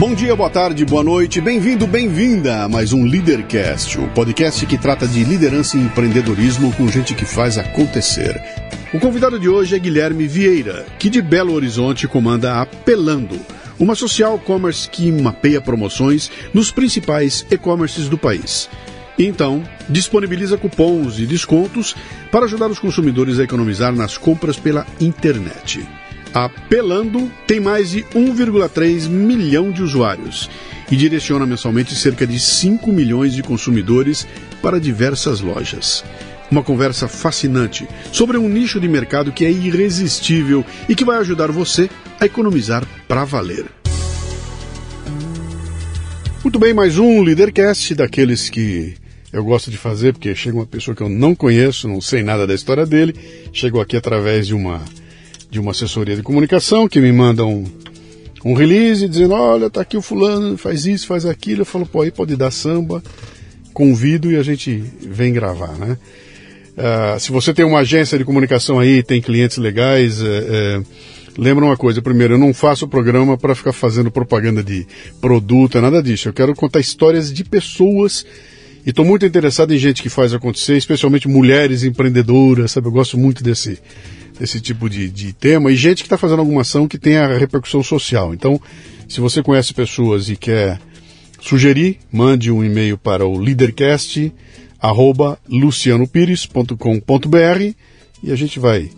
Bom dia, boa tarde, boa noite, bem-vindo, bem-vinda a mais um Leadercast, o podcast que trata de liderança e empreendedorismo com gente que faz acontecer. O convidado de hoje é Guilherme Vieira, que de Belo Horizonte comanda a Pelando, uma social commerce que mapeia promoções nos principais e-commerces do país. Então, disponibiliza cupons e descontos para ajudar os consumidores a economizar nas compras pela internet. A Pelando tem mais de 1,3 milhão de usuários e direciona mensalmente cerca de 5 milhões de consumidores para diversas lojas. Uma conversa fascinante sobre um nicho de mercado que é irresistível e que vai ajudar você a economizar para valer. Muito bem, mais um Leadercast daqueles que eu gosto de fazer, porque chega uma pessoa que eu não conheço, não sei nada da história dele, chegou aqui através de uma de uma assessoria de comunicação que me manda um, um release dizendo, olha, tá aqui o fulano, faz isso, faz aquilo. Eu falo, pô, aí pode dar samba, convido e a gente vem gravar, né? Uh, se você tem uma agência de comunicação aí, tem clientes legais, é, é, lembra uma coisa, primeiro, eu não faço programa para ficar fazendo propaganda de produto, é nada disso. Eu quero contar histórias de pessoas e estou muito interessado em gente que faz acontecer, especialmente mulheres empreendedoras, sabe? Eu gosto muito desse, esse tipo de, de tema e gente que está fazendo alguma ação que tenha repercussão social. Então, se você conhece pessoas e quer sugerir, mande um e-mail para o leadercast@lucianopires.com.br e a gente vai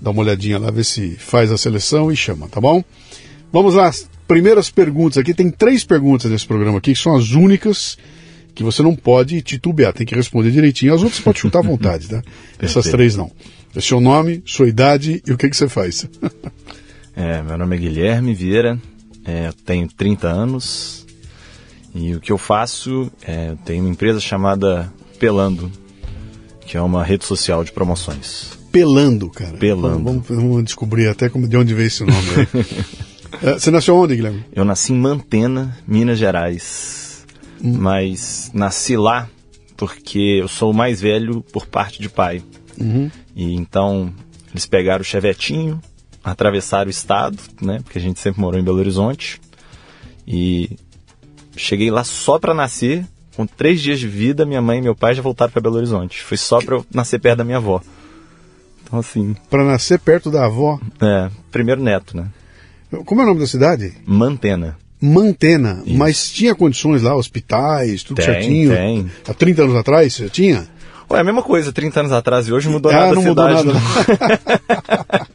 dar uma olhadinha lá ver se faz a seleção e chama, tá bom? Vamos lá, primeiras perguntas aqui. Tem três perguntas nesse programa aqui que são as únicas que você não pode titubear, tem que responder direitinho. As outras você pode chutar à vontade, tá? Essas três não. É seu nome, sua idade e o que, que você faz. é, meu nome é Guilherme Vieira, é, eu tenho 30 anos e o que eu faço é, eu tenho uma empresa chamada Pelando, que é uma rede social de promoções. Pelando, cara. Pelando. Vamos, vamos descobrir até como, de onde veio esse nome. é, você nasceu onde, Guilherme? Eu nasci em Mantena, Minas Gerais. Hum. Mas nasci lá porque eu sou o mais velho por parte de pai. Uhum. E então eles pegaram o chevetinho, atravessaram o estado, né? Porque a gente sempre morou em Belo Horizonte. E cheguei lá só para nascer. Com três dias de vida, minha mãe e meu pai já voltaram para Belo Horizonte. Foi só para eu nascer perto da minha avó. Então, assim. Para nascer perto da avó? É, primeiro neto, né? Como é o nome da cidade? Mantena. Mantena. Isso. Mas tinha condições lá, hospitais, tudo tem, certinho? Tem. Há 30 anos atrás você tinha? Ué, é a mesma coisa, 30 anos atrás e hoje mudou ah, nada não a cidade. Mudou nada.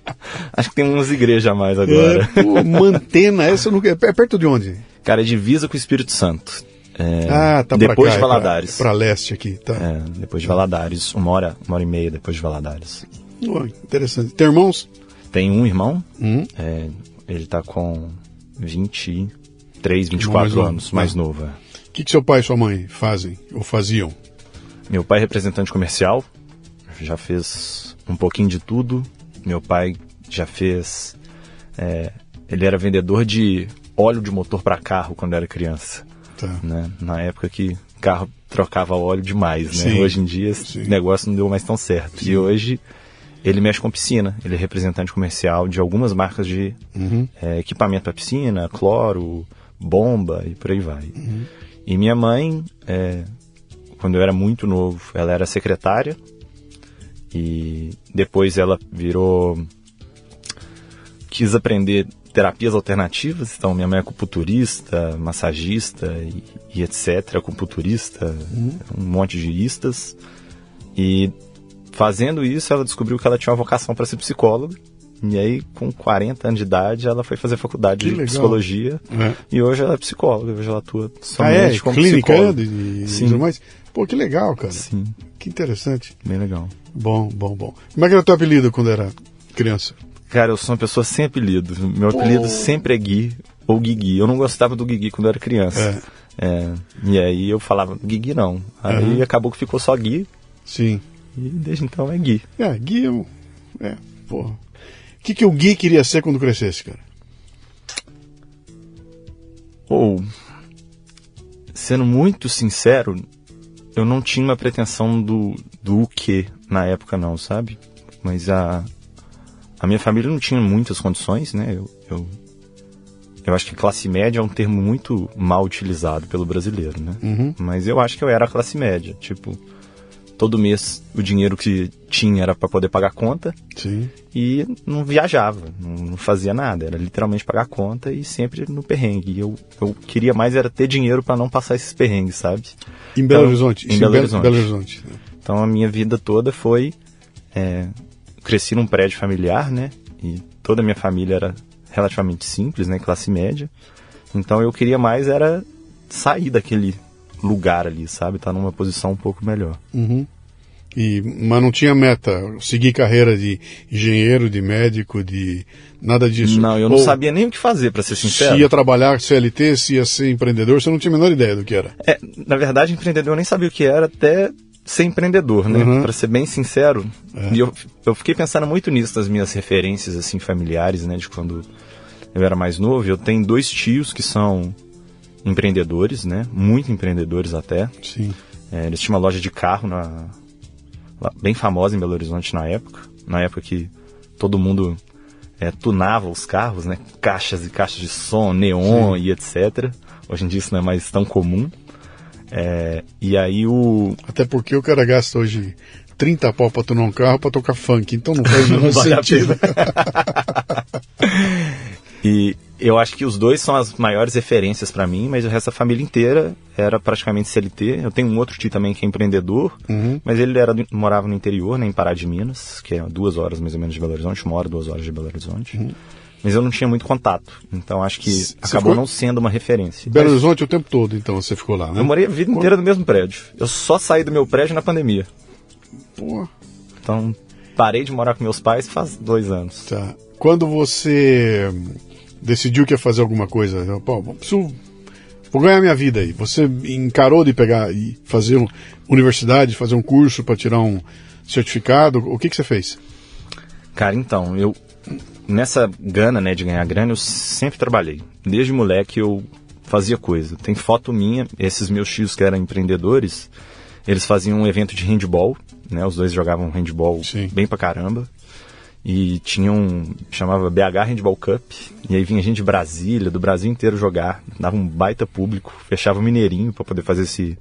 Acho que tem umas igrejas a mais agora. É, pô, Mantena, essa não... é perto de onde? Cara, é divisa com o Espírito Santo. É, ah, tá depois cá, de Valadares. É pra, pra, leste aqui, tá. É, depois de Valadares, uma hora, uma hora e meia depois de Valadares. Oh, interessante. Tem irmãos? Tem um irmão, hum? é, ele tá com 23, 24 mais anos, mais ah. novo. O é. que, que seu pai e sua mãe fazem ou faziam? Meu pai é representante comercial, já fez um pouquinho de tudo. Meu pai já fez. É, ele era vendedor de óleo de motor para carro quando era criança. Tá. Né? Na época que carro trocava óleo demais, né? Hoje em dia esse Sim. negócio não deu mais tão certo. Sim. E hoje ele mexe com piscina. Ele é representante comercial de algumas marcas de uhum. é, equipamento para piscina, cloro, bomba e por aí vai. Uhum. E minha mãe, é, quando eu era muito novo, ela era secretária e depois ela virou quis aprender terapias alternativas, então minha mãe é acupunturista, massagista e, e etc, acupunturista, uhum. um monte de istas. E fazendo isso, ela descobriu que ela tinha uma vocação para ser psicóloga. E aí, com 40 anos de idade, ela foi fazer faculdade que de legal. psicologia. É. E hoje ela é psicóloga, hoje ela atua somente ah, é? como Clínica psicóloga. E, e Sim. mais. Pô, que legal, cara. Sim. Que interessante. Bem legal. Bom, bom, bom. Como é que era o teu apelido quando era criança? Cara, eu sou uma pessoa sem apelido. Meu apelido sempre é Gui ou Guigui. Eu não gostava do Guigui quando eu era criança. É. É, e aí eu falava, Guigui não. Aí uhum. acabou que ficou só Gui. Sim. E desde então é Gui. É, Gui é um. É, porra. O que, que o Gui queria ser quando crescesse, cara? Ou. Sendo muito sincero, eu não tinha uma pretensão do, do que na época, não, sabe? Mas a, a minha família não tinha muitas condições, né? Eu, eu, eu acho que classe média é um termo muito mal utilizado pelo brasileiro, né? Uhum. Mas eu acho que eu era a classe média. Tipo, todo mês o dinheiro que tinha era para poder pagar conta. Sim. E não viajava, não, fazia nada. Era literalmente pagar conta e sempre no perrengue. E eu, eu queria mais era ter dinheiro para não passar esses perrengues, sabe? Em Belo então, Horizonte? Em Belo, Horizonte. Belo Horizonte. Então a minha vida toda foi é, cresci num prédio familiar, né? E toda a minha família era relativamente simples, né? Classe média. Então eu queria mais era sair daquele lugar ali, sabe? Tá numa posição um pouco melhor. Uhum. E, mas não tinha meta, seguir carreira de engenheiro, de médico, de nada disso. Não, eu não Ou, sabia nem o que fazer, para ser sincero. Se ia trabalhar CLT, se ia ser empreendedor, você não tinha a menor ideia do que era. É, na verdade, empreendedor eu nem sabia o que era até ser empreendedor, né? Uhum. Para ser bem sincero. É. E eu, eu fiquei pensando muito nisso nas minhas referências assim familiares, né, de quando eu era mais novo. Eu tenho dois tios que são empreendedores, né? Muito empreendedores até. Sim. É, eles tinham uma loja de carro na bem famosa em Belo Horizonte na época, na época que todo mundo é, tunava os carros, né? Caixas e caixas de som, neon Sim. e etc. Hoje em dia isso não é mais tão comum. É, e aí o. Até porque o cara gasta hoje 30 pau pra tunar um carro pra tocar funk, então não faz o menor sentido. e eu acho que os dois são as maiores referências para mim, mas o resto da família inteira era praticamente CLT. Eu tenho um outro tio também que é empreendedor, uhum. mas ele era, morava no interior, né, em Pará de Minas, que é duas horas mais ou menos de Belo Horizonte, uma hora, duas horas de Belo Horizonte. Uhum mas eu não tinha muito contato. Então acho que você acabou ficou... não sendo uma referência. Belo Horizonte o tempo todo, então você ficou lá, né? Eu morei a vida inteira no mesmo prédio. Eu só saí do meu prédio na pandemia. Pô. Então parei de morar com meus pais faz dois anos. Tá. Quando você decidiu que ia fazer alguma coisa, pô, preciso vou ganhar minha vida aí. Você encarou de pegar e fazer uma universidade, fazer um curso para tirar um certificado? O que que você fez? Cara, então, eu nessa gana, né, de ganhar grana, eu sempre trabalhei. Desde moleque eu fazia coisa. Tem foto minha, esses meus tios que eram empreendedores, eles faziam um evento de handball, né? Os dois jogavam handball Sim. bem pra caramba. E tinham, um, chamava BH Handball Cup, e aí vinha gente de Brasília, do Brasil inteiro jogar, dava um baita público, fechava o Mineirinho para poder fazer esse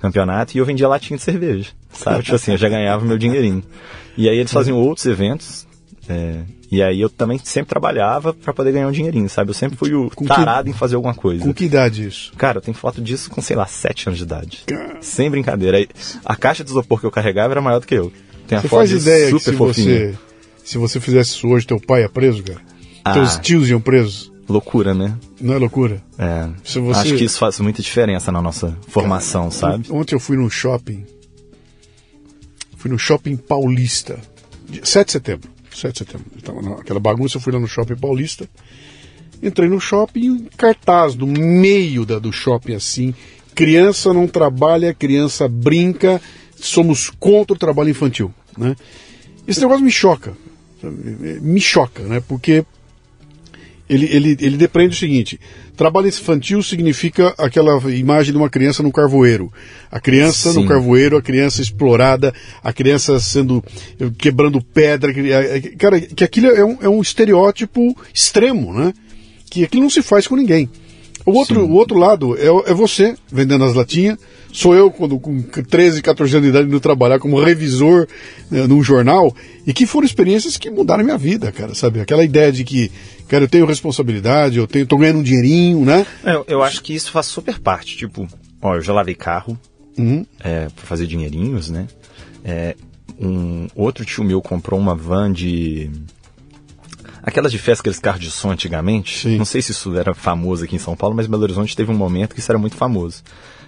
campeonato, e eu vendia latinha de cerveja, sabe? tipo assim, eu já ganhava meu dinheirinho. E aí eles faziam outros eventos, é, e aí eu também sempre trabalhava para poder ganhar um dinheirinho, sabe? Eu sempre fui o com tarado que, em fazer alguma coisa. Com que idade isso? Cara, eu tenho foto disso com, sei lá, 7 anos de idade. Sem brincadeira. Aí, a caixa de isopor que eu carregava era maior do que eu. Tem a você foto faz ideia super que se fofinha. você Se você fizesse isso hoje, teu pai é preso, cara? Ah. Teus tios iam presos? Loucura, né? Não é loucura? É. Se você- Acho que isso faz muita diferença na nossa formação, sabe? Ontem eu fui num shopping. Fui no shopping paulista. Dia 7 de setembro. 7 de setembro. Tava naquela bagunça, eu fui lá no shopping paulista. Entrei no shopping, um cartaz no meio da, do shopping assim. Criança não trabalha, criança brinca, somos contra o trabalho infantil. Né? Esse negócio me choca. Me choca, né? Porque ele, ele, ele depreende o seguinte: trabalho infantil significa aquela imagem de uma criança no carvoeiro. A criança no Sim. carvoeiro, a criança explorada, a criança sendo quebrando pedra. Cara, que aquilo é um, é um estereótipo extremo, né? Que aquilo não se faz com ninguém. O outro, o outro lado é, é você vendendo as latinhas. Sou eu, quando com 13, 14 anos de idade, indo trabalhar como revisor né, num jornal. E que foram experiências que mudaram a minha vida, cara, sabe? Aquela ideia de que, cara, eu tenho responsabilidade, eu tenho, tô ganhando um dinheirinho, né? É, Eu, eu acho que isso faz super parte. Tipo, ó, eu já lavei carro Uhum. é, pra fazer dinheirinhos, né? É, um outro tio meu comprou uma van de. Aquelas de festa, aqueles carros de som antigamente. Sim. Não sei se isso era famoso aqui em São Paulo, mas Belo Horizonte teve um momento que isso era muito famoso.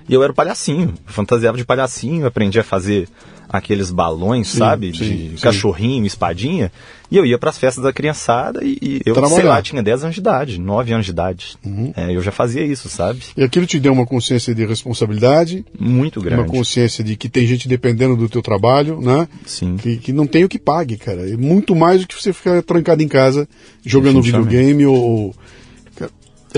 E eu era palhacinho, fantasiava de palhacinho, aprendi a fazer aqueles balões, sabe? sim, de sim. cachorrinho, espadinha. E eu ia pras festas da criançada e, e eu, sei Trabalhar. lá, tinha 10 anos de idade, 9 anos de idade. Uhum. É, eu já fazia isso, sabe? E aquilo te deu uma consciência de responsabilidade, Muito grande. uma consciência de que tem gente dependendo do teu trabalho, né? Sim. Que, que não tem o que pague, cara. É muito mais do que você ficar trancado em casa jogando videogame ou.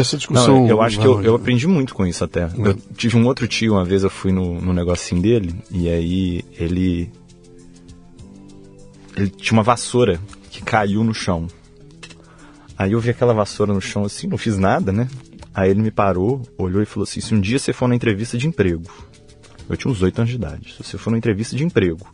Essa discussão. Não, eu acho que eu, eu aprendi muito com isso até. Eu tive um outro tio, uma vez eu fui no, no negocinho dele, e aí ele. Ele tinha uma vassoura que caiu no chão. Aí eu vi aquela vassoura no chão assim, não fiz nada, né? Aí ele me parou, olhou e falou assim: se um dia você for na entrevista de emprego, eu tinha uns 8 anos de idade, se você for na entrevista de emprego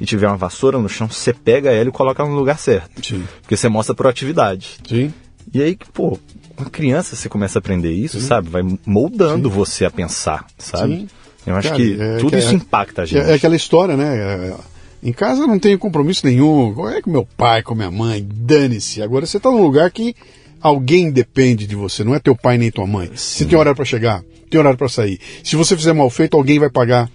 e tiver uma vassoura no chão, você pega ela e coloca ela no lugar certo. Sim. Porque você mostra proatividade. Sim. E aí, pô, uma criança você começa a aprender isso, sabe? Vai moldando você a pensar, sabe? Sim. Eu acho Cara, que é tudo é- isso impacta a gente. É, é aquela história, né? É, em casa não tenho compromisso nenhum. Qual é com meu pai, com minha mãe? Dane-se. Agora você tá num lugar que alguém depende de você, não é teu pai nem tua mãe. Você tem horário para chegar, tem horário para sair. Se você fizer mal feito, alguém vai pagar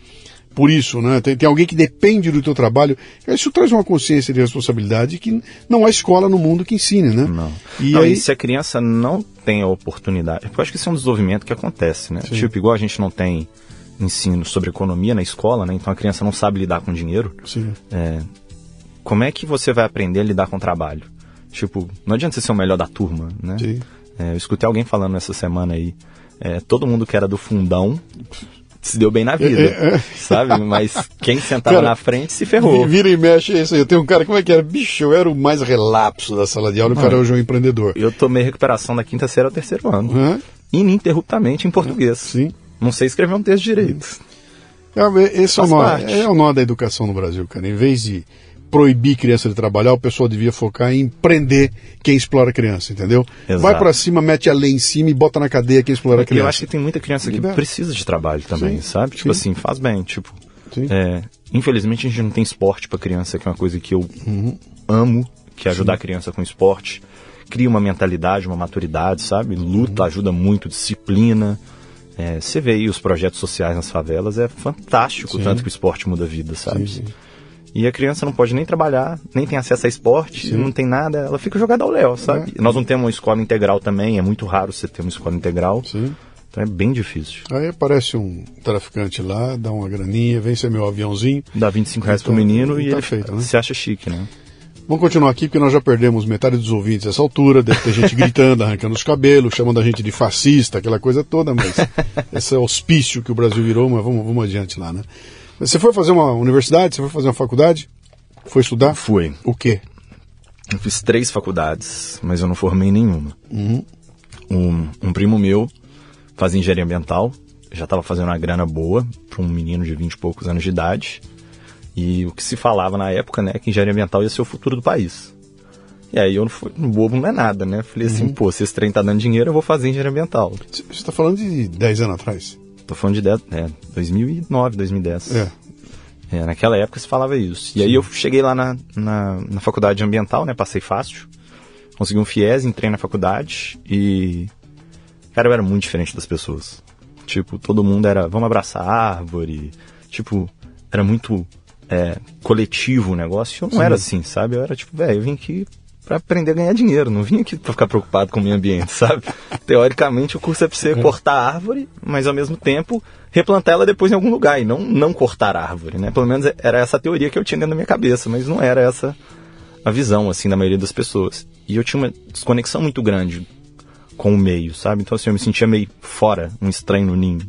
por isso, né? Tem, tem alguém que depende do teu trabalho. Isso traz uma consciência de responsabilidade que não há escola no mundo que ensine, né? Não. E Não, aí, e se a criança não tem a oportunidade. Porque eu acho que isso é um desenvolvimento que acontece, né? Tipo, igual a gente não tem ensino sobre economia na escola, né? Então a criança não sabe lidar com dinheiro. Sim. É, como é que você vai aprender a lidar com o trabalho? Tipo, não adianta você ser o melhor da turma, né? Sim. É, eu escutei alguém falando essa semana aí. é, todo mundo que era do fundão se deu bem na vida, É, é. sabe? Mas quem sentava Cara, na frente se ferrou. Vira e mexe é isso aí. Eu tenho um cara, como é que era? Bicho, eu era o mais relapso da sala de aula, o cara hoje é um empreendedor. Eu tomei recuperação da quinta série ao terceiro ano. Hã? Ininterruptamente em português. Sim. Não sei escrever um texto direito. É, Esse é o, nó, é o nó da educação no Brasil, cara. Em vez de proibir criança de trabalhar, o pessoal devia focar em prender quem explora a criança, entendeu? Exato. Vai pra cima, mete a lei em cima e bota na cadeia quem explora a criança. eu acho que tem muita criança que Libera. precisa de trabalho também, Sim, sabe? Tipo sim. assim, faz bem. Tipo, Sim. é, infelizmente a gente não tem esporte pra criança, que é uma coisa que eu Uhum. amo, que é ajudar a criança com esporte. Cria uma mentalidade, uma maturidade, sabe? Luta Uhum. ajuda muito, disciplina. É, você vê aí os projetos sociais nas favelas, é fantástico o Sim. tanto que o esporte muda a vida, sabe? Sim, sim. E a criança não pode nem trabalhar, nem tem acesso a esporte, não tem nada, ela fica jogada ao léu, sabe? É. Nós não temos uma escola integral também, é muito raro você ter uma escola integral. Sim. Então é bem difícil. Aí aparece um traficante lá, dá uma graninha, vem ser meu aviãozinho. Dá 25 reais pro Então, menino e tá ele feito, né? se acha chique, né? Vamos continuar aqui porque nós já perdemos metade dos ouvintes nessa altura. Deve ter gente gritando, arrancando os cabelos, chamando a gente de fascista, aquela coisa toda, mas esse é o hospício que o Brasil virou, mas vamos, vamos adiante lá, né? Você foi fazer uma universidade? Você foi fazer uma faculdade? Foi estudar? Fui. O quê? Eu fiz três faculdades, mas eu não formei nenhuma. Uhum. Um, um primo meu fazia engenharia ambiental, já estava fazendo uma grana boa para um menino de 20 e poucos anos de idade. E o que se falava na época, né, que engenharia ambiental ia ser o futuro do país. E aí eu não fui, um bobo não é nada, né? Falei assim, Uhum. pô, se esse trem tá dando dinheiro, eu vou fazer engenharia ambiental. Você está falando de 10 anos atrás? Tô falando de 10, é, 2009, 2010. É. É, naquela época se falava isso. E Sim. aí eu cheguei lá na, na, na, faculdade ambiental, né? Passei fácil. Consegui um FIES, entrei na faculdade e. Cara, eu era muito diferente das pessoas. Tipo, todo mundo era, vamos abraçar a árvore. Tipo, era muito é, coletivo o negócio. Eu não Sim. era assim, sabe? Eu era tipo, velho, eu vim aqui para aprender a ganhar dinheiro, não vim aqui para ficar preocupado com o meio ambiente, sabe? Teoricamente o curso é para você é. cortar a árvore, mas ao mesmo tempo replantar ela depois em algum lugar e não não cortar a árvore, né? Pelo menos era essa a teoria que eu tinha dentro da minha cabeça, mas não era essa a visão assim da maioria das pessoas. E eu tinha uma desconexão muito grande com o meio, sabe? Então assim, eu me sentia meio fora, um estranho no ninho.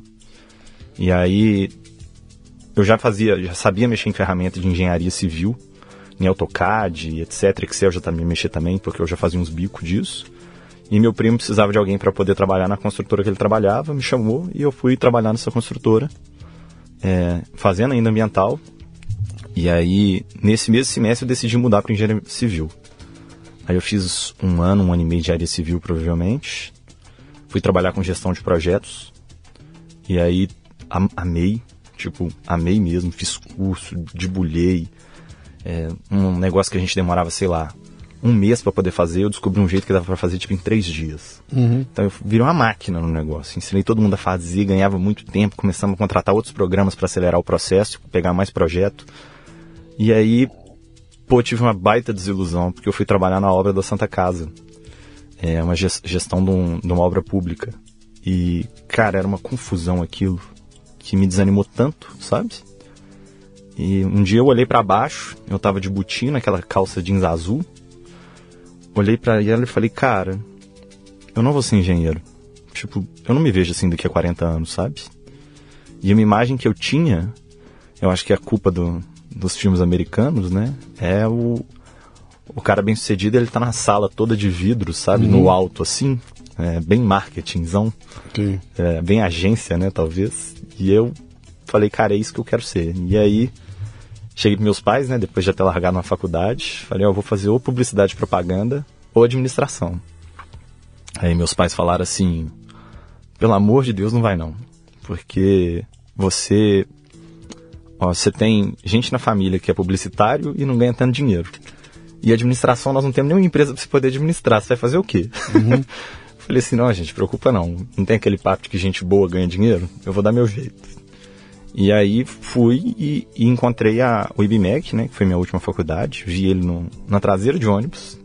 E aí eu já fazia, já sabia mexer em ferramentas de engenharia civil, em AutoCAD, etc. Excel já também mexer também, porque eu já fazia uns bicos disso. E meu primo precisava de alguém para poder trabalhar na construtora que ele trabalhava, me chamou e eu fui trabalhar nessa construtora, é, fazendo ainda ambiental. E aí, nesse mesmo semestre, eu decidi mudar para engenharia civil. Aí eu fiz um ano, um ano e meio de área civil, provavelmente. Fui trabalhar com gestão de projetos. E aí, amei. Tipo, amei mesmo. Fiz curso, debulhei. É, um negócio que a gente demorava, sei lá, um mês para poder fazer, eu descobri um jeito que dava para fazer tipo em três dias. Uhum. Então eu virei uma máquina no negócio. Ensinei todo mundo a fazer, ganhava muito tempo, começamos a contratar outros programas para acelerar o processo, pegar mais projeto. E aí, pô, tive uma baita desilusão, porque eu fui trabalhar na obra da Santa Casa. É uma gestão de, um, de uma obra pública. E, cara, era uma confusão aquilo que me desanimou tanto, sabe? E um dia eu olhei para baixo, eu tava de botina, aquela calça jeans azul. Olhei para ela e falei, cara, eu não vou ser engenheiro. Tipo, eu não me vejo assim daqui a 40 anos, sabe? E uma imagem que eu tinha, eu acho que é a culpa do, dos filmes americanos, né? É o, o cara bem sucedido, ele tá na sala toda de vidro, sabe? Uhum. No alto, assim. É, bem marketingzão. É, bem agência, né? Talvez. E eu falei, cara, é isso que eu quero ser. E aí Cheguei para meus pais, né, depois de ter largado na faculdade, falei, ó, oh, vou fazer ou publicidade e propaganda ou administração. Aí meus pais falaram assim, pelo amor de Deus, não vai não, porque você, ó, você tem gente na família que é publicitário e não ganha tanto dinheiro. E administração nós não temos nenhuma empresa para você poder administrar, você vai fazer o quê? Uhum. Falei assim, não, gente, preocupa não. Não tem aquele papo de que gente boa ganha dinheiro? Eu vou dar meu jeito. E aí fui e, e encontrei a, o IBMEC, né, que foi minha última faculdade. Vi ele no, na traseira de ônibus,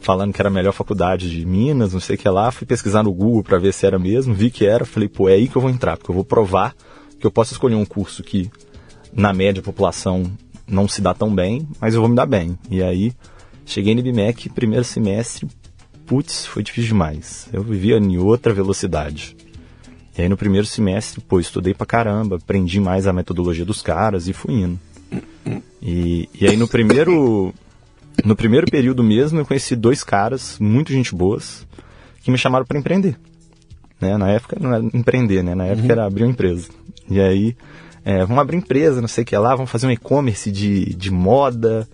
falando que era a melhor faculdade de Minas, não sei o que lá. Fui pesquisar no Google para ver se era mesmo, vi que era. Falei, pô, é aí que eu vou entrar, porque eu vou provar que eu posso escolher um curso que, na média, a população não se dá tão bem, mas eu vou me dar bem. E aí, cheguei no IBMEC, primeiro semestre, putz, foi difícil demais. Eu vivia em outra velocidade. E aí no primeiro semestre, pô, estudei pra caramba, aprendi mais a metodologia dos caras e fui indo. E, e aí no primeiro no primeiro período mesmo eu conheci dois caras, muito gente boas, que me chamaram para empreender. Né? Na época não era empreender, né? Na época uhum. era abrir uma empresa. E aí, é, vamos abrir empresa, não sei o que lá, vamos fazer um e-commerce de, de moda.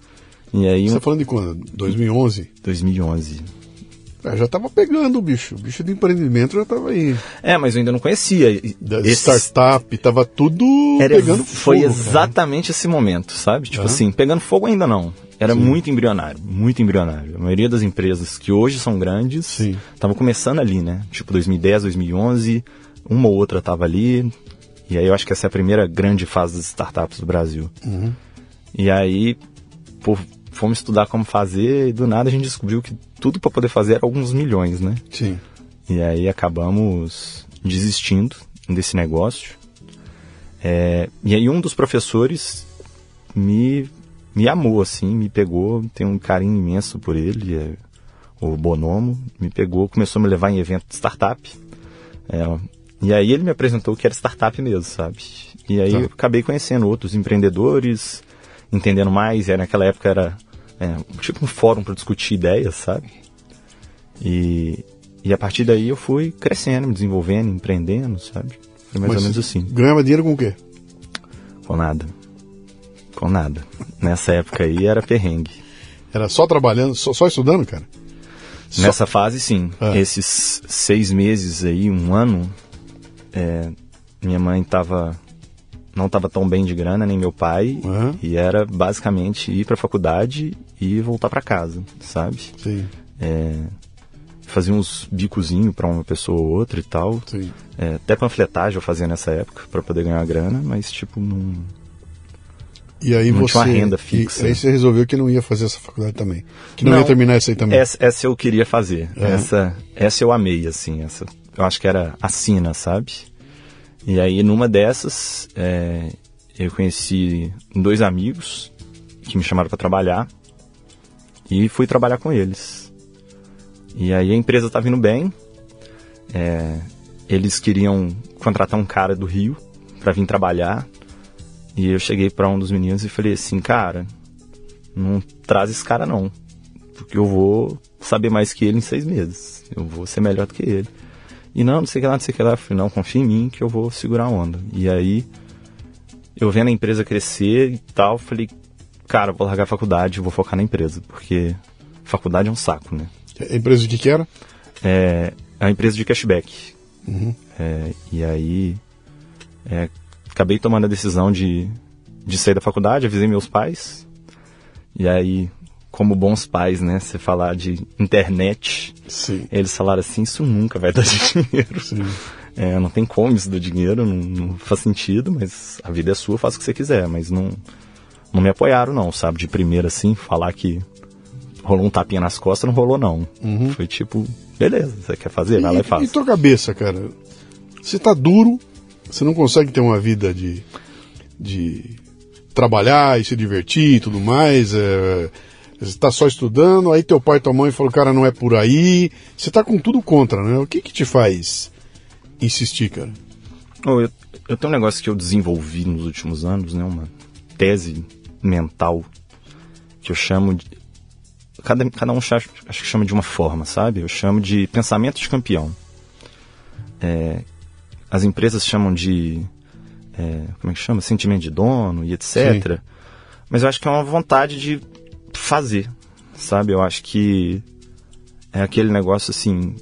E aí, Você um... tá falando de quando? 2011? 2011. É, já estava pegando o bicho. O bicho do empreendimento já estava aí. É, mas eu ainda não conhecia. Da esse... startup, estava tudo Era, pegando fogo. Foi exatamente cara. esse momento, sabe? Tipo assim, pegando fogo ainda não. Era Sim. muito embrionário, muito embrionário. A maioria das empresas que hoje são grandes estavam começando ali, né? Tipo 2010, 2011, uma ou outra estava ali. E aí eu acho que essa é a primeira grande fase das startups do Brasil. Uhum. E aí, por fomos estudar como fazer e do nada a gente descobriu que tudo para poder fazer era alguns milhões, né? Sim. E aí acabamos desistindo desse negócio. É, e aí um dos professores me, me amou, assim, me pegou, tem um carinho imenso por ele, é, o Bonomo, me pegou, começou a me levar em evento de startup. É, e aí ele me apresentou que era startup mesmo, sabe? E aí tá. eu acabei conhecendo outros empreendedores, entendendo mais, e naquela época era é, tipo um fórum para discutir ideias, sabe? E, e a partir daí eu fui crescendo, me desenvolvendo, empreendendo, sabe? Foi mais Mas ou menos assim. Ganhava dinheiro com o quê? Com nada. Com nada. Nessa época aí era perrengue. Era só trabalhando, só, só estudando, cara? Nessa fase, sim. É. Esses seis meses aí, um ano, é, minha mãe estava não estava tão bem de grana, nem meu pai, Uhum. e era basicamente ir para a faculdade e voltar para casa, sabe? Sim, É, fazia uns bicozinhos para uma pessoa ou outra e tal. sim. É, até panfletagem eu fazia nessa época para poder ganhar grana, mas tipo, não. E aí Não você. tinha uma renda e- fixa. aí você resolveu que não ia fazer essa faculdade também. Que não, Não. ia terminar essa aí também. Essa, essa eu queria fazer. Uhum. Essa, essa eu amei, assim. Essa, eu acho que era a sina, sabe? E aí, numa dessas, é, eu conheci dois amigos que me chamaram para trabalhar e fui trabalhar com eles. E aí a empresa tá vindo bem. é, eles queriam contratar um cara do Rio para vir trabalhar. E eu cheguei para um dos meninos e falei assim, cara, não traz esse cara não porque eu vou saber mais que ele em seis meses. Eu vou ser melhor do que ele. E não, não sei o que lá, não sei o que lá. Eu falei, não, confia em mim que eu vou segurar a onda. E aí, eu vendo a empresa crescer e tal, falei, cara, vou largar a faculdade, vou focar na empresa, porque faculdade é um saco, né? A empresa de que era? É, uma empresa de cashback. É, e aí, é, acabei tomando a decisão de, de sair da faculdade, avisei meus pais. E aí, como bons pais, né, você falar de internet, Sim. eles falaram assim, isso nunca vai dar dinheiro. Sim. É, não tem como isso dar dinheiro, não, não faz sentido, mas a vida é sua, faz o que você quiser. Mas não, não me apoiaram não, sabe? De primeira assim, falar que rolou um tapinha nas costas, não rolou não. Foi tipo, beleza, você quer fazer? Vai lá e E, faz. e tua cabeça, cara? Você tá duro, você não consegue ter uma vida de, de trabalhar e se divertir e tudo mais. É, você tá só estudando, aí teu pai e tua mãe falou, cara, não é por aí. Você tá com tudo contra, né? O que que te faz insistir, cara? Ô, eu, eu tenho um negócio que eu desenvolvi nos últimos anos, né? Uma tese mental que eu chamo de. Cada, cada um cha- acho que chama de uma forma, sabe? Eu chamo de pensamento de campeão. É, as empresas chamam de. é, como é que chama? Sentimento de dono e etc. Mas eu acho que é uma vontade de fazer, sabe? Eu acho que é aquele negócio assim.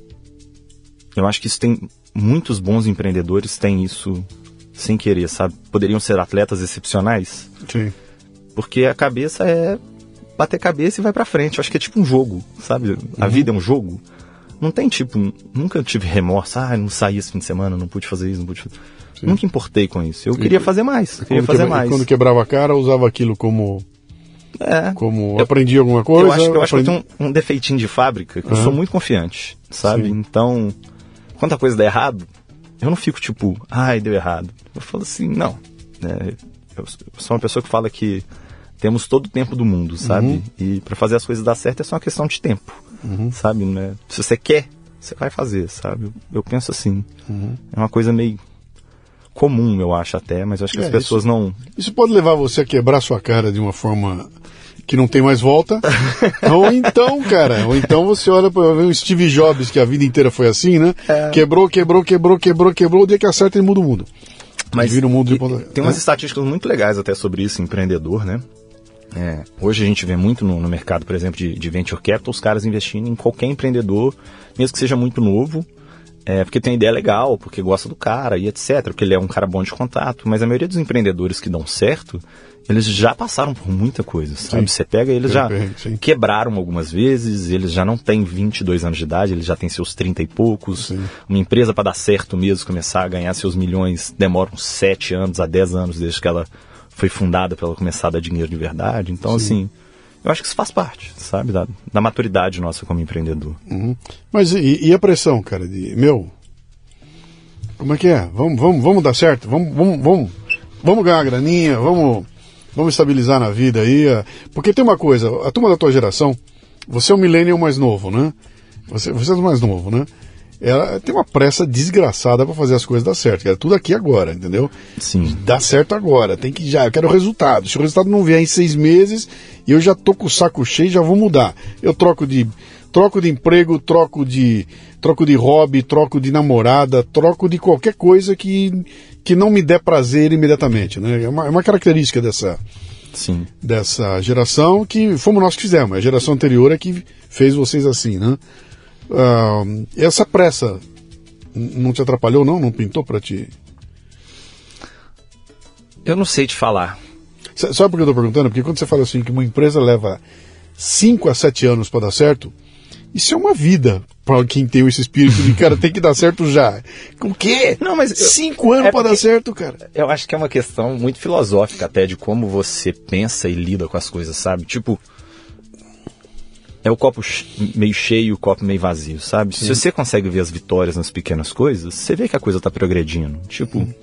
Eu acho que isso tem. Muitos bons empreendedores têm isso sem querer, sabe? Poderiam ser atletas excepcionais, Sim. porque a cabeça é bater cabeça e vai pra frente. Eu acho que é tipo um jogo, sabe? A vida é um jogo. Não tem tipo, nunca tive remorso, ah, não saí esse fim de semana, não pude fazer isso, não pude fazer. Nunca importei com isso. Eu queria fazer mais, queria fazer quebra- mais. quando quebrava a cara, usava aquilo como, É. como Eu- aprendi alguma coisa. eu acho, eu acho que eu tenho um, um defeitinho de fábrica, que eu Aham. sou muito confiante, sabe? Sim. Então, quando a coisa dá errado, eu não fico tipo, ai, deu errado. Eu falo assim, não. né? eu, eu sou uma pessoa que fala que temos todo o tempo do mundo, sabe? Uhum. E para fazer as coisas dar certo é só uma questão de tempo, sabe? Né? Se você quer, você vai fazer, sabe? Eu, eu penso assim. Uhum. É uma coisa meio comum, eu acho até, mas eu acho que É, as pessoas não. Isso pode levar você a quebrar sua cara de uma forma que não tem mais volta. ou então, cara, ou então você olha para o Steve Jobs, que a vida inteira foi assim, né? É. Quebrou, quebrou, quebrou, quebrou, quebrou, o dia que acerta ele muda o mundo. Mas vira o mundo de e- ponta- tem umas né? estatísticas muito legais até sobre isso, empreendedor, né? É, hoje a gente vê muito no, no mercado, por exemplo, de, de venture capital, os caras investindo em qualquer empreendedor, mesmo que seja muito novo, é, porque tem ideia legal, porque gosta do cara e etc, porque ele é um cara bom de contato. Mas a maioria dos empreendedores que dão certo, eles já passaram por muita coisa, sabe? Sim. Você pega, eles já sim. quebraram algumas vezes, eles já não têm 22 anos de idade, eles já têm seus 30 e poucos. Sim. Uma empresa para dar certo mesmo, começar a ganhar seus milhões, demora uns 7 anos a 10 anos desde que ela foi fundada para ela começar a dar dinheiro de verdade. Então, assim, eu acho que isso faz parte, sabe, da, da maturidade nossa como empreendedor. Uhum. Mas e, e a pressão, cara? De, meu, como é que é? Vamos, vamos, vamos dar certo? Vamos, vamos, vamos, vamos ganhar graninha? Vamos, vamos estabilizar na vida aí? eh, Porque tem uma coisa, a turma da tua geração, você é o millennial mais novo, né? Você, você é o mais novo, né? Ela tem uma pressa desgraçada pra fazer as coisas dar certo. Cara. Tudo aqui agora, entendeu? Sim. Dá certo agora, tem que já, eu quero o resultado. Se o resultado não vier em seis meses, eu já tô com o saco cheio e já vou mudar. Eu troco de troco de emprego, troco de troco de hobby, troco de namorada, troco de qualquer coisa que, que não me der prazer imediatamente, né? É uma, é uma característica dessa Sim. dessa geração que fomos nós que fizemos. A geração anterior é que fez vocês assim, né? Ah, essa pressa não te atrapalhou, não? Não pintou para ti? Eu não sei te falar. Sabe por que eu estou perguntando? Porque quando você fala assim que uma empresa leva 5 a 7 anos para dar certo, isso é uma vida para quem tem esse espírito de, cara, tem que dar certo já. O quê? Não, mas. Cinco anos é para dar certo, cara. Eu acho que é uma questão muito filosófica até de como você pensa e lida com as coisas, sabe? Tipo. É o copo meio cheio e o copo meio vazio, sabe? Sim. Se você consegue ver as vitórias nas pequenas coisas, você vê que a coisa tá progredindo. Tipo. Sim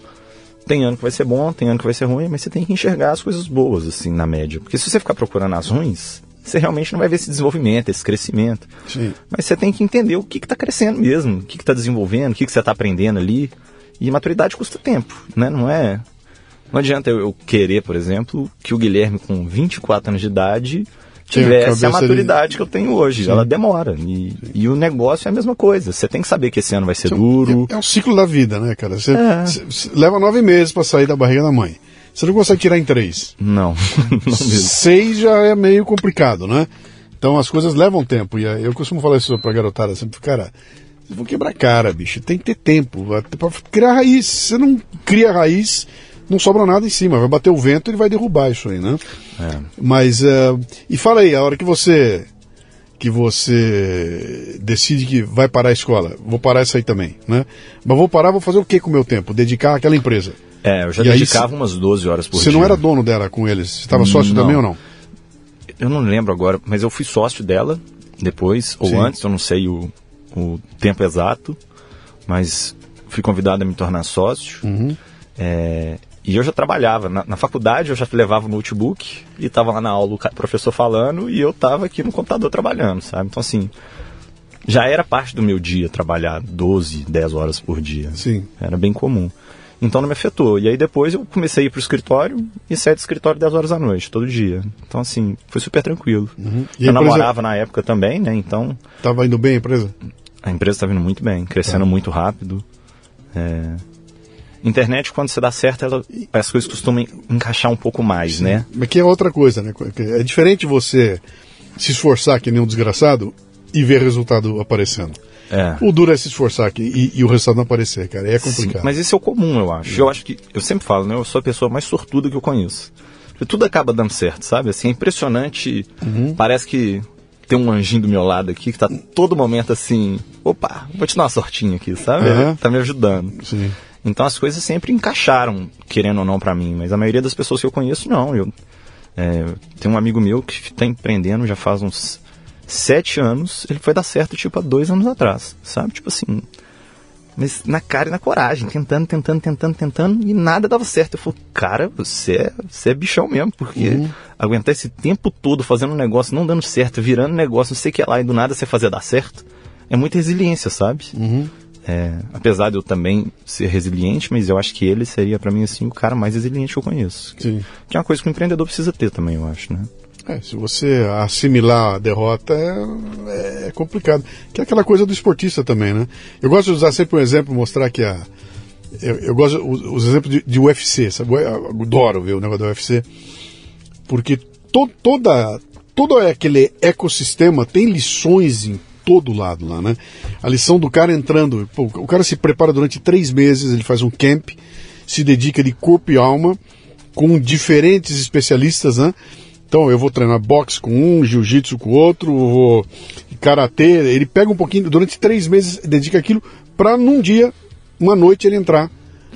tem ano que vai ser bom, tem ano que vai ser ruim, mas você tem que enxergar as coisas boas, assim, na média. Porque se você ficar procurando as ruins, você realmente não vai ver esse desenvolvimento, esse crescimento. Sim. Mas você tem que entender o que está crescendo mesmo, o que está desenvolvendo, o que, que você está aprendendo ali. E maturidade custa tempo, né? Não é. Não adianta eu, eu querer, por exemplo, que o Guilherme, com 24 anos de idade, tivesse a, a maturidade que eu tenho hoje. Sim. Ela demora. E, e, o negócio é a mesma coisa. Você tem que saber que esse ano vai ser duro. É, é o ciclo da vida, né, cara? Você, é. você leva nove meses para sair da barriga da mãe. Você não consegue tirar em três. Não, não. Seis já é meio complicado, né? Então as coisas levam tempo. E eu costumo falar isso pra garotada sempre, cara, vocês vão quebrar cara, bicho. Tem que ter tempo. Pra criar raiz. Você não cria raiz, não sobra nada em cima. Vai bater o vento e ele vai derrubar isso aí, né? É. Mas. Uh, e fala aí, a hora que você. Que você decide que vai parar a escola, vou parar isso aí também, né? Mas vou parar, vou fazer o que com o meu tempo? Dedicar àquela empresa. É, eu já e dedicava aí, umas 12 horas por você dia. Você não era dono dela com eles? Você estava sócio não. também ou não? Eu não lembro agora, mas eu fui sócio dela depois, ou Sim. antes, eu não sei o, o tempo exato, mas fui convidado a me tornar sócio. Uhum. É, e eu já trabalhava. Na, na, faculdade eu já levava o notebook e estava lá na aula o professor falando e eu estava aqui no computador trabalhando, sabe? Então, assim, já era parte do meu dia trabalhar 12, 10 horas por dia. Sim. Era bem comum. Então não me afetou. E aí depois eu comecei a ir pro escritório e saí do escritório 10 horas da noite, todo dia. Então, assim, foi super tranquilo. Uhum. eu namorava na época também, né? Então. Tava indo bem a empresa? A empresa estava indo muito bem, crescendo tá. muito rápido. É... Internet, quando você dá certo, ela, as coisas costumam encaixar um pouco mais, Sim. né? Mas que é outra coisa, né? É diferente você se esforçar que nem um desgraçado e ver resultado aparecendo. É. O duro é se esforçar aqui e, e, o resultado não aparecer, cara. É complicado. Sim, mas isso é o comum, eu acho. É. Eu acho que. Eu sempre falo, né? Eu sou a pessoa mais sortuda que eu conheço. Porque tudo acaba dando certo, sabe? Assim, é impressionante. Uhum. Parece que tem um anjinho do meu lado aqui que tá todo momento assim. Opa, vou te dar uma sortinha aqui, sabe? Uhum. Tá me ajudando. Sim. Então as coisas sempre encaixaram, querendo ou não, para mim. Mas a maioria das pessoas que eu conheço, não. Eu é, tenho um amigo meu que está empreendendo já faz uns sete anos, ele foi dar certo, tipo, há dois anos atrás, sabe? Tipo assim, mas na cara e na coragem, tentando, tentando, tentando, tentando, e nada dava certo. Eu falei, cara, você é, você é bichão mesmo, porque uhum. aguentar esse tempo todo fazendo um negócio, não dando certo, virando negócio, não sei o que lá, e do nada você fazer dar certo, é muita resiliência, sabe? Uhum. É, apesar de eu também ser resiliente, mas eu acho que ele seria para mim assim o cara mais resiliente que eu conheço. Sim. Que é uma coisa que o empreendedor precisa ter também, eu acho, né? É, se você assimilar a derrota é, é, complicado. Que é aquela coisa do esportista também, né? Eu gosto de usar sempre um exemplo, mostrar que a. Eu, eu gosto os exemplos de, de, UFC, sabe? Eu adoro ver o negócio do UFC, porque to, toda, todo aquele ecossistema tem lições em todo lado lá, né? A lição do cara entrando, pô, o cara se prepara durante três meses, ele faz um camp, se dedica de corpo e alma com diferentes especialistas, né? Então eu vou treinar boxe com um, jiu-jitsu com o outro, vou karatê. Ele pega um pouquinho, durante três meses, dedica aquilo para num dia, uma noite, ele entrar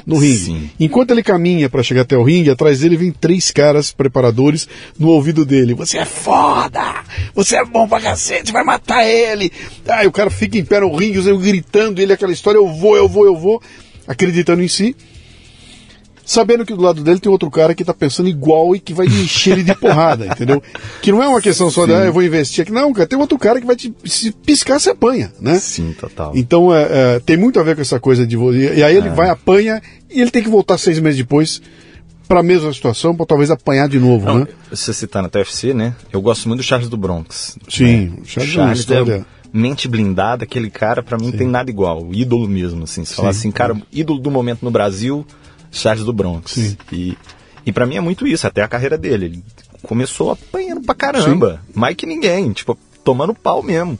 no ringue. Sim. Enquanto ele caminha para chegar até o ringue, atrás dele vem três caras preparadores no ouvido dele. Você é foda! Você é bom pra cacete, vai matar ele! Aí o cara fica em pé no ringue, gritando, ele aquela história, eu vou, eu vou, eu vou, acreditando em si sabendo que do lado dele tem outro cara que tá pensando igual e que vai encher ele de porrada, entendeu? Que não é uma questão só Sim. de, ah, eu vou investir aqui. Não, cara, tem outro cara que vai te se piscar, você apanha, né? Sim, total. Então, é, é, tem muito a ver com essa coisa de... E aí ele é. vai, apanha, e ele tem que voltar seis meses depois para a mesma situação, para talvez apanhar de novo, não, né? Você citar na TFC, né? Eu gosto muito do Charles do Bronx. Sim, né? Charles, Charles é mente blindada, aquele cara, para mim, Sim. tem nada igual. Ídolo mesmo, assim. Se falar assim, cara, ídolo do momento no Brasil Charles do Bronx. Sim. E, e para mim é muito isso, até a carreira dele. Ele começou apanhando pra caramba, Sim. mais que ninguém, tipo, tomando pau mesmo.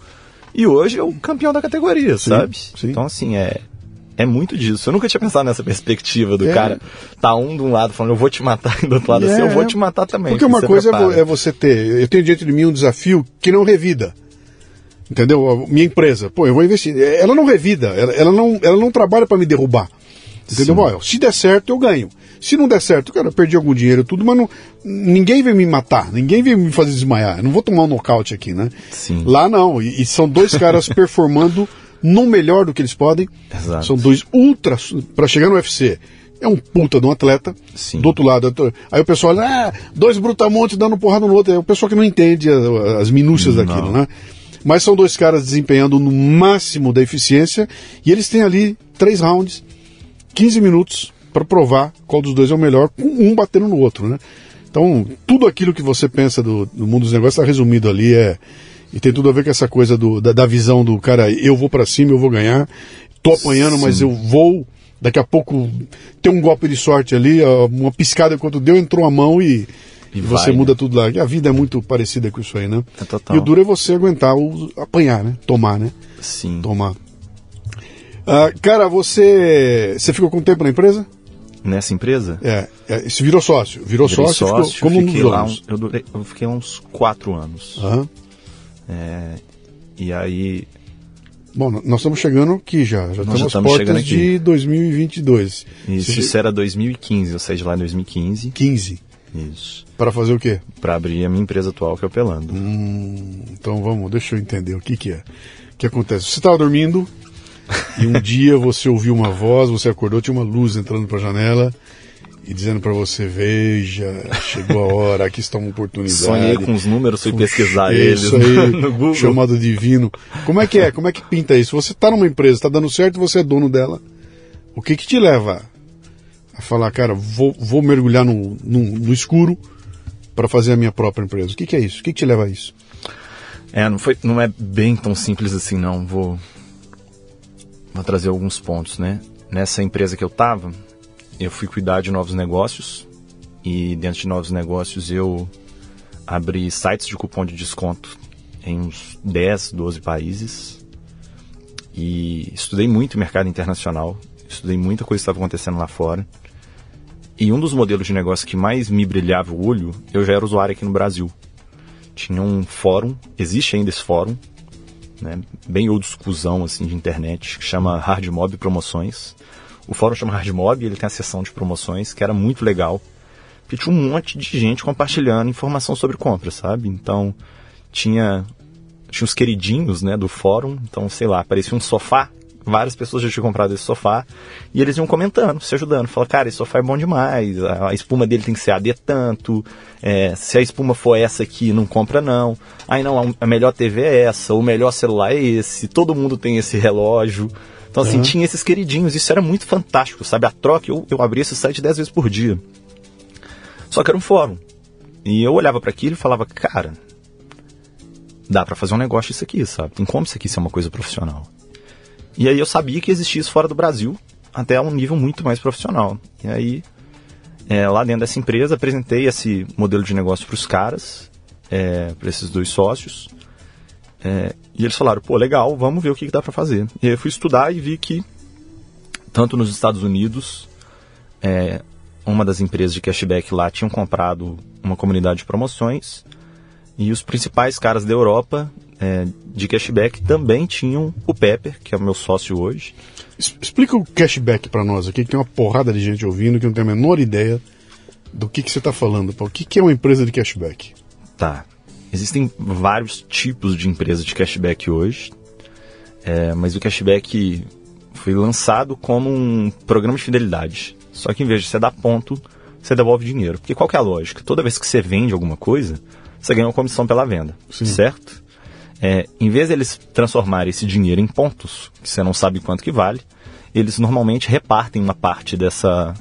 E hoje é o campeão da categoria, Sim. sabe? Então, assim, é. é muito disso. Eu nunca tinha pensado nessa perspectiva do É. cara tá um de um lado falando eu vou te matar e do outro lado assim, É, eu vou te matar também. Porque uma coisa é, prepara. é você ter. Eu tenho diante de mim um desafio que não revida. Entendeu? Minha empresa, pô, eu vou investir. Ela não revida, ela, ela não, ela não trabalha para me derrubar. Entendeu? Ó, se der certo, eu ganho. Se não der certo, cara, eu perdi algum dinheiro, tudo, mas não, ninguém vem me matar, ninguém vem me fazer desmaiar. Eu não vou tomar um nocaute aqui, né? Sim. Lá não. E, e são dois caras performando no melhor do que eles podem. Exato. São dois ultra. para chegar no UFC. É um puta de um atleta. Sim. Do outro lado, aí o pessoal, ah, dois brutamontes dando porrada no outro. É o pessoal que não entende a- as minúcias Não. daquilo, né? Mas são dois caras desempenhando no máximo da eficiência e eles têm ali três rounds, 15 minutos para provar qual dos dois é o melhor, com um batendo no outro, né? Então, tudo aquilo que você pensa do, do mundo dos negócios está resumido ali, é, e tem tudo a ver com essa coisa do, da, da visão do cara, eu vou para cima, eu vou ganhar, tô apanhando, mas eu vou, daqui a pouco tem um golpe de sorte ali, uma piscada quando deu, entrou a mão e, E e você vai, muda tudo lá. E a vida é muito parecida com isso aí, né? É total. E o duro é você aguentar o, apanhar, né? Tomar, né? Sim. Tomar. Ah, cara, você. Você ficou com tempo na empresa? Nessa empresa? É. é você virou sócio. Virou Virei sócio, sócio, ficou como um fiquei lá donos. uns- eu, durei- eu fiquei lá uns quatro anos. Aham. É, e aí, Bom, nós estamos chegando aqui já. Já Nós estamos às portas aqui. de 2022. isso, Você- isso era 2015, eu saí de lá em 2015. 15. Isso. Para fazer o quê? Pra abrir a minha empresa atual, que é o Pelando. Hum, então vamos, deixa eu entender o que que é. O que acontece? Você estava dormindo e um dia você ouviu uma voz, você acordou, tinha uma luz entrando para a janela e dizendo para você, veja, chegou a hora, aqui está uma oportunidade. Sonhei com os números, fui pesquisar Isso eles aí, no Google. chamado divino. Como é que é? Como é que pinta isso? Você está numa empresa, está dando certo, você é dono dela. O que que te leva a falar, cara, vou, vou mergulhar no, no, no escuro para fazer a minha própria empresa? O que que é isso? O que que te leva a isso? É, não, foi, não é bem tão simples assim, não. Vou, vou trazer alguns pontos, né? Nessa empresa que eu tava, eu fui cuidar de novos negócios. E dentro de novos negócios eu abri sites de cupom de desconto em uns 10, 12 países. E estudei muito mercado internacional. Estudei muita coisa que estava acontecendo lá fora. E um dos modelos de negócio que mais me brilhava o olho, eu já era usuário aqui no Brasil tinha um fórum, existe ainda esse fórum, né, bem old schoolzão assim de internet, que chama Hard Mob Promoções. O fórum chama Hard Mob, ele tem a seção de promoções, que era muito legal. Porque tinha um monte de gente compartilhando informação sobre compras, sabe? Então, tinha tinha os queridinhos, né, do fórum, então, sei lá, aparecia um sofá, várias pessoas já tinham comprado esse sofá, e eles iam comentando, se ajudando, falando, cara, esse sofá é bom demais, a, espuma dele tem que ser AD tanto, é, se a espuma for essa aqui, não compra não, aí não, a- a melhor TV é essa, o melhor celular é esse, todo mundo tem esse relógio, então assim, Uhum. tinha esses queridinhos, isso era muito fantástico, sabe, a troca, eu, eu abria esse site 10 vezes por dia, só que era um fórum, e eu olhava para aquilo e falava, cara, dá para fazer um negócio isso aqui, sabe? Tem como isso aqui ser uma coisa profissional. E aí eu sabia que existia isso fora do Brasil, até um nível muito mais profissional. E aí, é, lá dentro dessa empresa, apresentei esse modelo de negócio para os caras, é, para esses dois sócios. É, e eles falaram, pô, legal, vamos ver o que, que dá para fazer. E aí eu fui estudar e vi que, tanto nos Estados Unidos, é, uma das empresas de cashback lá tinham comprado uma comunidade de promoções e os principais caras da Europa é, de cashback também tinham o Pepper, que é o meu sócio hoje. Explica o cashback para nós aqui, que tem uma porrada de gente ouvindo que não tem a menor ideia do que, que você está falando. O que, que é uma empresa de cashback? Tá. Existem vários tipos de empresas de cashback hoje, é, mas o cashback foi lançado como um programa de fidelidade. Só que em vez de você dar ponto, você devolve dinheiro. Porque qual que é a lógica? Toda vez que você vende alguma coisa, você ganha uma comissão pela venda, Sim. certo? É, em vez deles transformarem esse dinheiro em pontos, que você não sabe quanto que vale, eles normalmente repartem uma parte dessa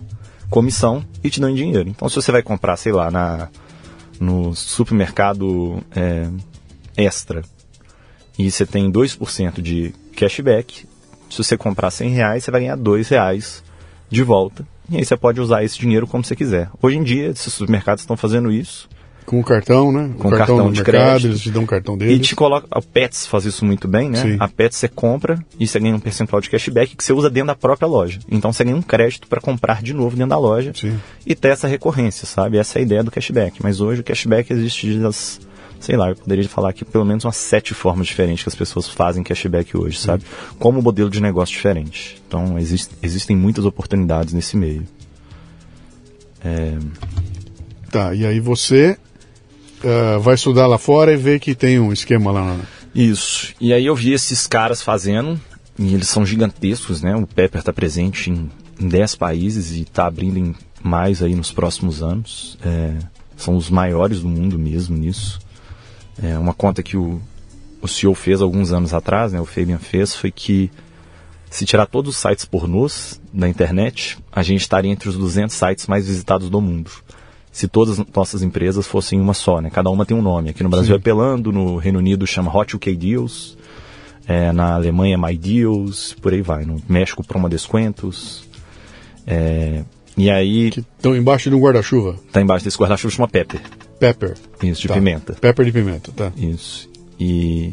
comissão e te dão em dinheiro. Então, se você vai comprar, sei lá, na, no supermercado é, extra e você tem 2% de cashback, se você comprar 100 reais, você vai ganhar 2 reais de volta. E aí você pode usar esse dinheiro como você quiser. Hoje em dia, esses supermercados estão fazendo isso. Com o cartão, né? Com o cartão, cartão de mercado, crédito. eles te dão um cartão E deles. te coloca. A Pets faz isso muito bem, né? Sim. A Pets você compra e você ganha um percentual de cashback que você usa dentro da própria loja. Então você ganha um crédito para comprar de novo dentro da loja Sim. e ter essa recorrência, sabe? Essa é a ideia do cashback. Mas hoje o cashback existe das. Sei lá, eu poderia falar aqui pelo menos umas sete formas diferentes que as pessoas fazem cashback hoje, sabe? Como modelo de negócio diferente. Então exist, existem muitas oportunidades nesse meio. É, Tá, e aí você ah, vai estudar lá fora e vê que tem um esquema lá. na- Isso. E aí eu vi esses caras fazendo, e eles são gigantescos, né? O Pepper está presente em, em 10 países e está abrindo em mais aí nos próximos anos. É, são os maiores do mundo mesmo nisso. É, uma conta que o, o CEO fez alguns anos atrás, né? O Fabian fez, foi que se tirar todos os sites pornôs da internet, a gente estaria entre os 200 sites mais visitados do mundo. Se todas as nossas empresas fossem uma só, né? Cada uma tem um nome. Aqui no Brasil é Pelando, no Reino Unido chama Hot UK Deals, é, na Alemanha My Deals, por aí vai. No México Proma Descontos. É, e aí, Que estão embaixo de um guarda-chuva. tá embaixo desse guarda-chuva chama Pepper. Pepper. Isso, de Tá. pimenta. Pepper de pimenta, tá. Isso. E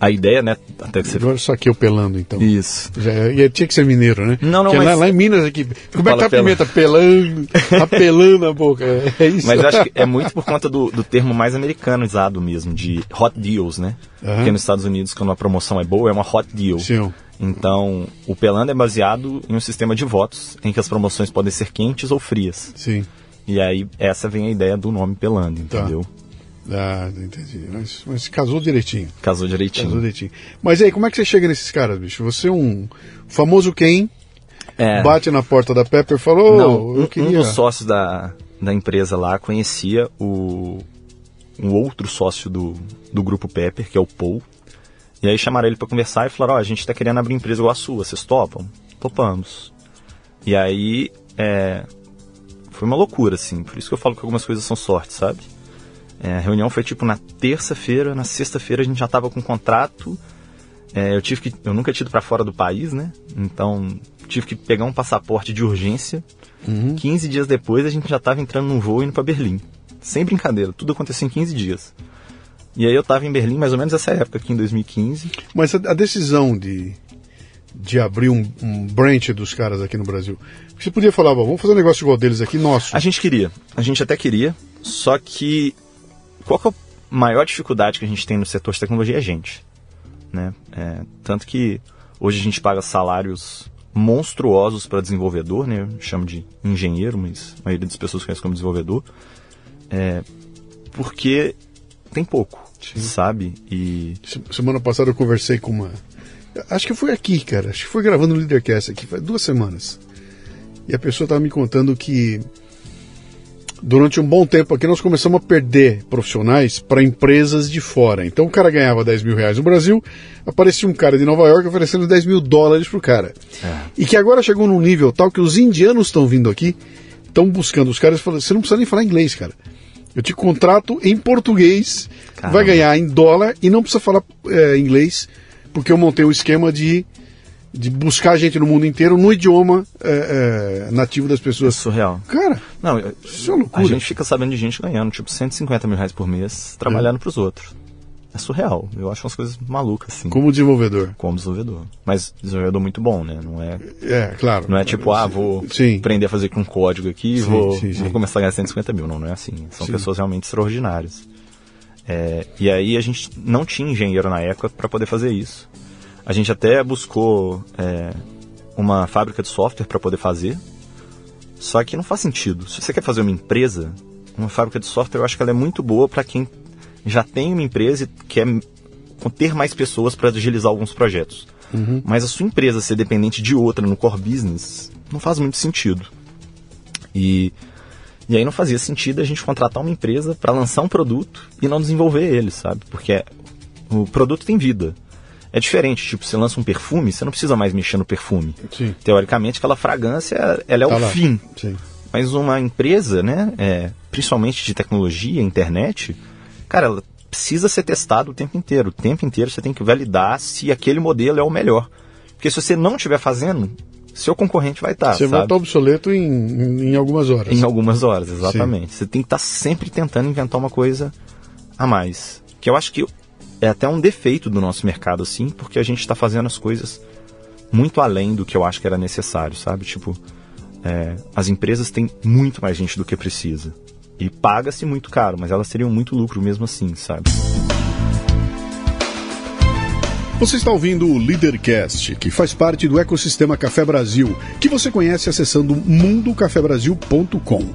a ideia, né? Até que você. Agora só que eu pelando, então. Isso. Já, e tinha que ser mineiro, né? Não, não, Porque mas- lá, lá em Minas aqui. Como é que tá a pimenta? Pelando. Tá pelando a boca. É isso. Mas acho que é muito por conta do, do termo mais americanizado mesmo, de hot deals, né? Aham. Porque nos Estados Unidos, quando uma promoção é boa, é uma hot deal. Sim. Então, o Pelando é baseado em um sistema de votos, em que as promoções podem ser quentes ou frias. Sim. E aí, essa vem a ideia do nome Pelando, Tá. Ah, entendi. Mas, mas casou direitinho. Casou direitinho. Casou direitinho. Mas aí, como é que você chega nesses caras, bicho? Você é um famoso quem? É. Bate na porta da Pepper e falou, Não, "Oh, um, eu um queria... dos sócios da, da empresa lá conhecia o um outro sócio do, do grupo Pepper, que é o Paul. E aí chamaram ele para conversar e falaram: Ó, a gente tá querendo abrir empresa igual a sua, vocês topam? Topamos. E aí é, foi uma loucura, assim. Por isso que eu falo que algumas coisas são sorte, sabe? É, a reunião foi tipo na terça-feira, na sexta-feira a gente já tava com contrato. É, eu tive que, eu nunca tinha ido para fora do país, né? Então tive que pegar um passaporte de urgência. 15 dias depois a gente já estava entrando num voo indo para Berlim. Sem brincadeira, tudo aconteceu em 15 dias. E aí eu estava em Berlim mais ou menos essa época aqui em 2015. Mas a, decisão de, de abrir um, um branch dos caras aqui no Brasil, você podia falar, "Bom, vamos fazer um negócio igual deles aqui, nosso. A gente queria, a gente até queria, só que qual que é a maior dificuldade que a gente tem no setor de tecnologia é a gente. Né? É, tanto que hoje a gente paga salários monstruosos para desenvolvedor, né? Eu chamo de engenheiro, mas a maioria das pessoas conhece como desenvolvedor. É, porque tem pouco, sabe? E Se- Semana passada eu conversei com uma. Acho que foi aqui, cara. Acho que foi gravando o Leadercast aqui, faz duas semanas. E a pessoa estava me contando que durante um bom tempo aqui nós começamos a perder profissionais para empresas de fora. Então o cara ganhava 10 mil reais no Brasil, aparecia um cara de Nova York oferecendo 10 mil dólares pro cara. E que agora chegou num nível tal que os indianos estão vindo aqui, estão buscando os caras e falando: você não precisa nem falar inglês, cara. Eu te contrato em português, Caramba. vai ganhar em dólar e não precisa falar é, inglês, porque eu montei um esquema de, de buscar gente no mundo inteiro no idioma é, é, nativo das é pessoas. surreal. Cara, Não, Isso é loucura. a gente fica sabendo de gente ganhando tipo 150 mil reais por mês trabalhando pros outros. É surreal. Eu acho umas coisas malucas, assim. como desenvolvedor. Como desenvolvedor. Mas desenvolvedor muito bom, né? Não é, É, claro. não é tipo, ah, vou Sim. aprender a fazer com um código aqui e vou, sim, sim. vou começar a ganhar 150 mil. Não, não é assim. São pessoas realmente extraordinárias. É, e aí a gente não tinha engenheiro na época para poder fazer isso. A gente até buscou é, uma fábrica de software para poder fazer. Só que não faz sentido. Se você quer fazer uma empresa, uma fábrica de software, eu acho que ela é muito boa para quem já tem uma empresa e quer ter mais pessoas para agilizar alguns projetos. Mas a sua empresa ser dependente de outra no core business não faz muito sentido. E, e aí não fazia sentido a gente contratar uma empresa para lançar um produto e não desenvolver ele, sabe? Porque o produto tem vida. É diferente, tipo, você lança um perfume, você não precisa mais mexer no perfume. Sim. Teoricamente, aquela fragrância, ela é Tá o lá. fim. Sim. Mas uma empresa, né, é, principalmente de tecnologia, internet, cara, ela precisa ser testada o tempo inteiro. O tempo inteiro você tem que validar se aquele modelo é o melhor. Porque se você não estiver fazendo, seu concorrente vai estar. Você vai estar obsoleto em, em, em, algumas horas. Em algumas horas, exatamente. Sim. Você tem que estar sempre tentando inventar uma coisa a mais. Que eu acho que é até um defeito do nosso mercado, assim, porque a gente está fazendo as coisas muito além do que eu acho que era necessário, sabe? Tipo, é, as empresas têm muito mais gente do que precisa. E paga-se muito caro, mas elas teriam muito lucro mesmo assim, sabe? Você está ouvindo o Leadercast, que faz parte do ecossistema Café Brasil, que você conhece acessando mundocafebrasil.com.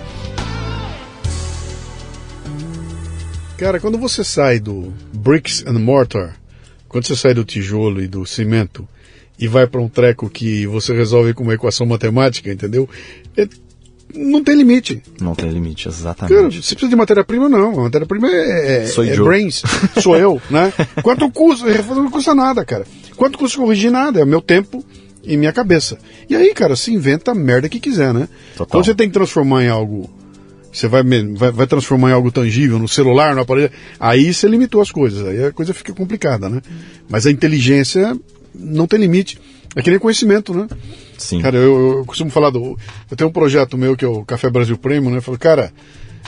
Cara, quando você sai do bricks and mortar, quando você sai do tijolo e do cimento e vai para um treco que você resolve com uma equação matemática, entendeu? É, não tem limite. Não tem limite, exatamente. Cara, você precisa de matéria-prima, não. A matéria-prima é, é, Sou é brains, sou eu, né? Quanto custa? Não custa nada, cara. Quanto custa corrigir nada? É o meu tempo e minha cabeça. E aí, cara, se inventa a merda que quiser, né? Total. Quando você tem que transformar em algo você vai, vai, vai, transformar em algo tangível, no celular, no aparelho, aí você limitou as coisas, aí a coisa fica complicada, né? Mas a inteligência não tem limite. É que nem conhecimento, né? Sim. Cara, eu, eu costumo falar do. Eu tenho um projeto meu que é o Café Brasil Premium, né? Eu falo, cara,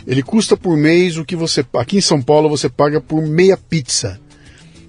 ele custa por mês o que você. Aqui em São Paulo você paga por meia pizza.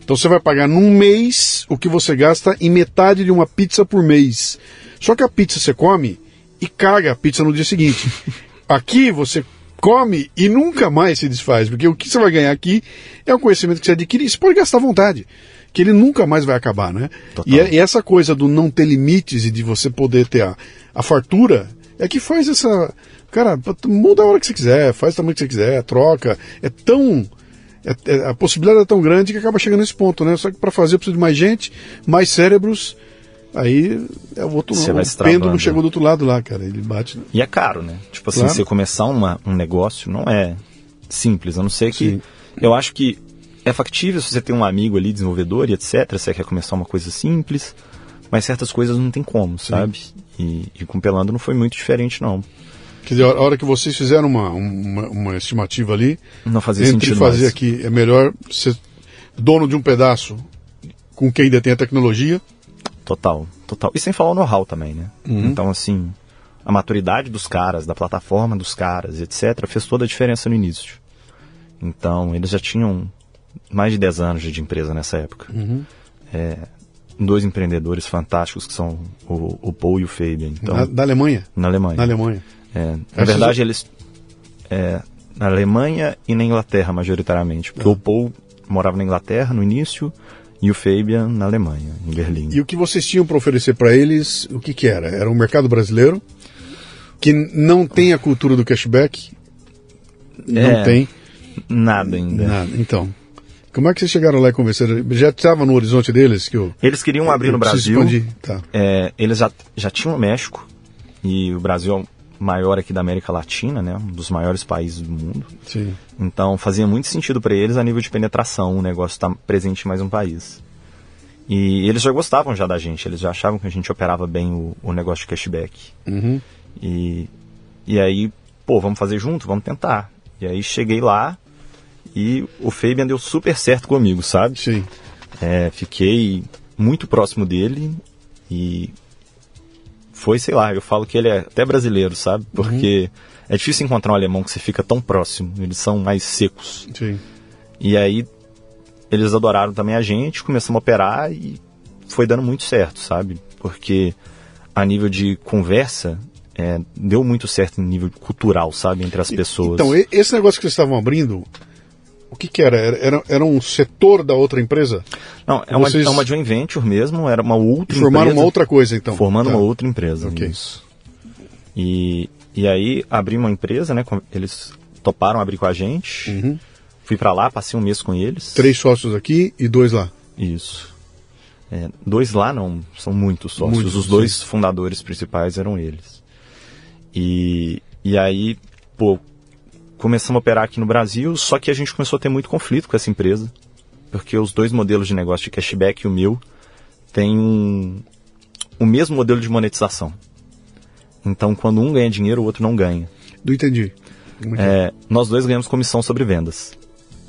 Então você vai pagar num mês o que você gasta em metade de uma pizza por mês. Só que a pizza você come e caga a pizza no dia seguinte. Aqui você come e nunca mais se desfaz, porque o que você vai ganhar aqui é um conhecimento que você adquire e você pode gastar à vontade que ele nunca mais vai acabar, né? E, é, e, essa coisa do não ter limites e de você poder ter a, a fartura é que faz essa. Cara, muda a hora que você quiser, faz o tamanho que você quiser, troca. É tão. É, é, a possibilidade é tão grande que acaba chegando nesse ponto, né? Só que para fazer precisa de mais gente, mais cérebros. Aí é o outro lado. O pêndulo chegou do outro lado lá, cara. Ele bate. Né? E é caro, né? Tipo assim, claro. você começar uma, um negócio não é simples, a não ser que. Sim. Eu acho que é factível se você tem um amigo ali, desenvolvedor e etc. Você quer começar uma coisa simples, mas certas coisas não tem como, sabe? E, e, com Pelando não foi muito diferente, não. Quer dizer, a hora que vocês fizeram uma, uma, uma estimativa ali, não fazia entre sentido fazer mais. aqui, é melhor ser dono de um pedaço com quem detém a tecnologia. Total, total. E sem falar o know-how também, né? Uhum. Então, assim, a maturidade dos caras, da plataforma dos caras, etc., fez toda a diferença no início. Então, eles já tinham mais de 10 anos de empresa nessa época. Uhum. É, dois empreendedores fantásticos que são o, o Paul e o Fabian. Então, na, da Alemanha? Na Alemanha. Na Alemanha. É, na verdade, eles... É, na Alemanha e na Inglaterra, majoritariamente. Porque ah. o Paul morava na Inglaterra no início e o Fabian na Alemanha, em Berlim. E o que vocês tinham para oferecer para eles, o que, que era? Era um mercado brasileiro que não tem a cultura do cashback? Não é, tem? Nada ainda. Nada. Então, como é que vocês chegaram lá e conversaram? Já estava no horizonte deles que eu, Eles queriam abrir no Brasil. Tá. É, eles já, já tinham o México e o Brasil maior aqui da América Latina, né? Um dos maiores países do mundo. Sim. Então fazia muito sentido para eles a nível de penetração o negócio estar tá presente em mais um país. E eles já gostavam já da gente, eles já achavam que a gente operava bem o, o negócio de cashback. Uhum. E, e aí, pô, vamos fazer junto, vamos tentar. E aí cheguei lá, e o Fabian deu super certo comigo, sabe? Sim. É, fiquei muito próximo dele e foi, sei lá, eu falo que ele é até brasileiro, sabe? Porque uhum. é difícil encontrar um alemão que você fica tão próximo, eles são mais secos. Sim. E aí eles adoraram também a gente, começamos a operar e foi dando muito certo, sabe? Porque a nível de conversa, é, deu muito certo em nível cultural, sabe? Entre as pessoas. Então, esse negócio que vocês estavam abrindo, o que, que era? era? Era um setor da outra empresa? Não, é uma, Vocês... é uma joint venture mesmo, era uma outra Formaram empresa. uma outra coisa, então. Formando tá. uma outra empresa. Okay. Isso. E, e aí abri uma empresa, né? Eles toparam abrir com a gente. Uhum. Fui para lá, passei um mês com eles. Três sócios aqui e dois lá. Isso. É, dois lá não, são muitos sócios. Muitos, Os dois fundadores principais eram eles. E, e aí, pô, começamos a operar aqui no Brasil, só que a gente começou a ter muito conflito com essa empresa, porque os dois modelos de negócio de cashback e o meu têm um, o mesmo modelo de monetização. Então, quando um ganha dinheiro, o outro não ganha. Não entendi. É nós dois ganhamos comissão sobre vendas.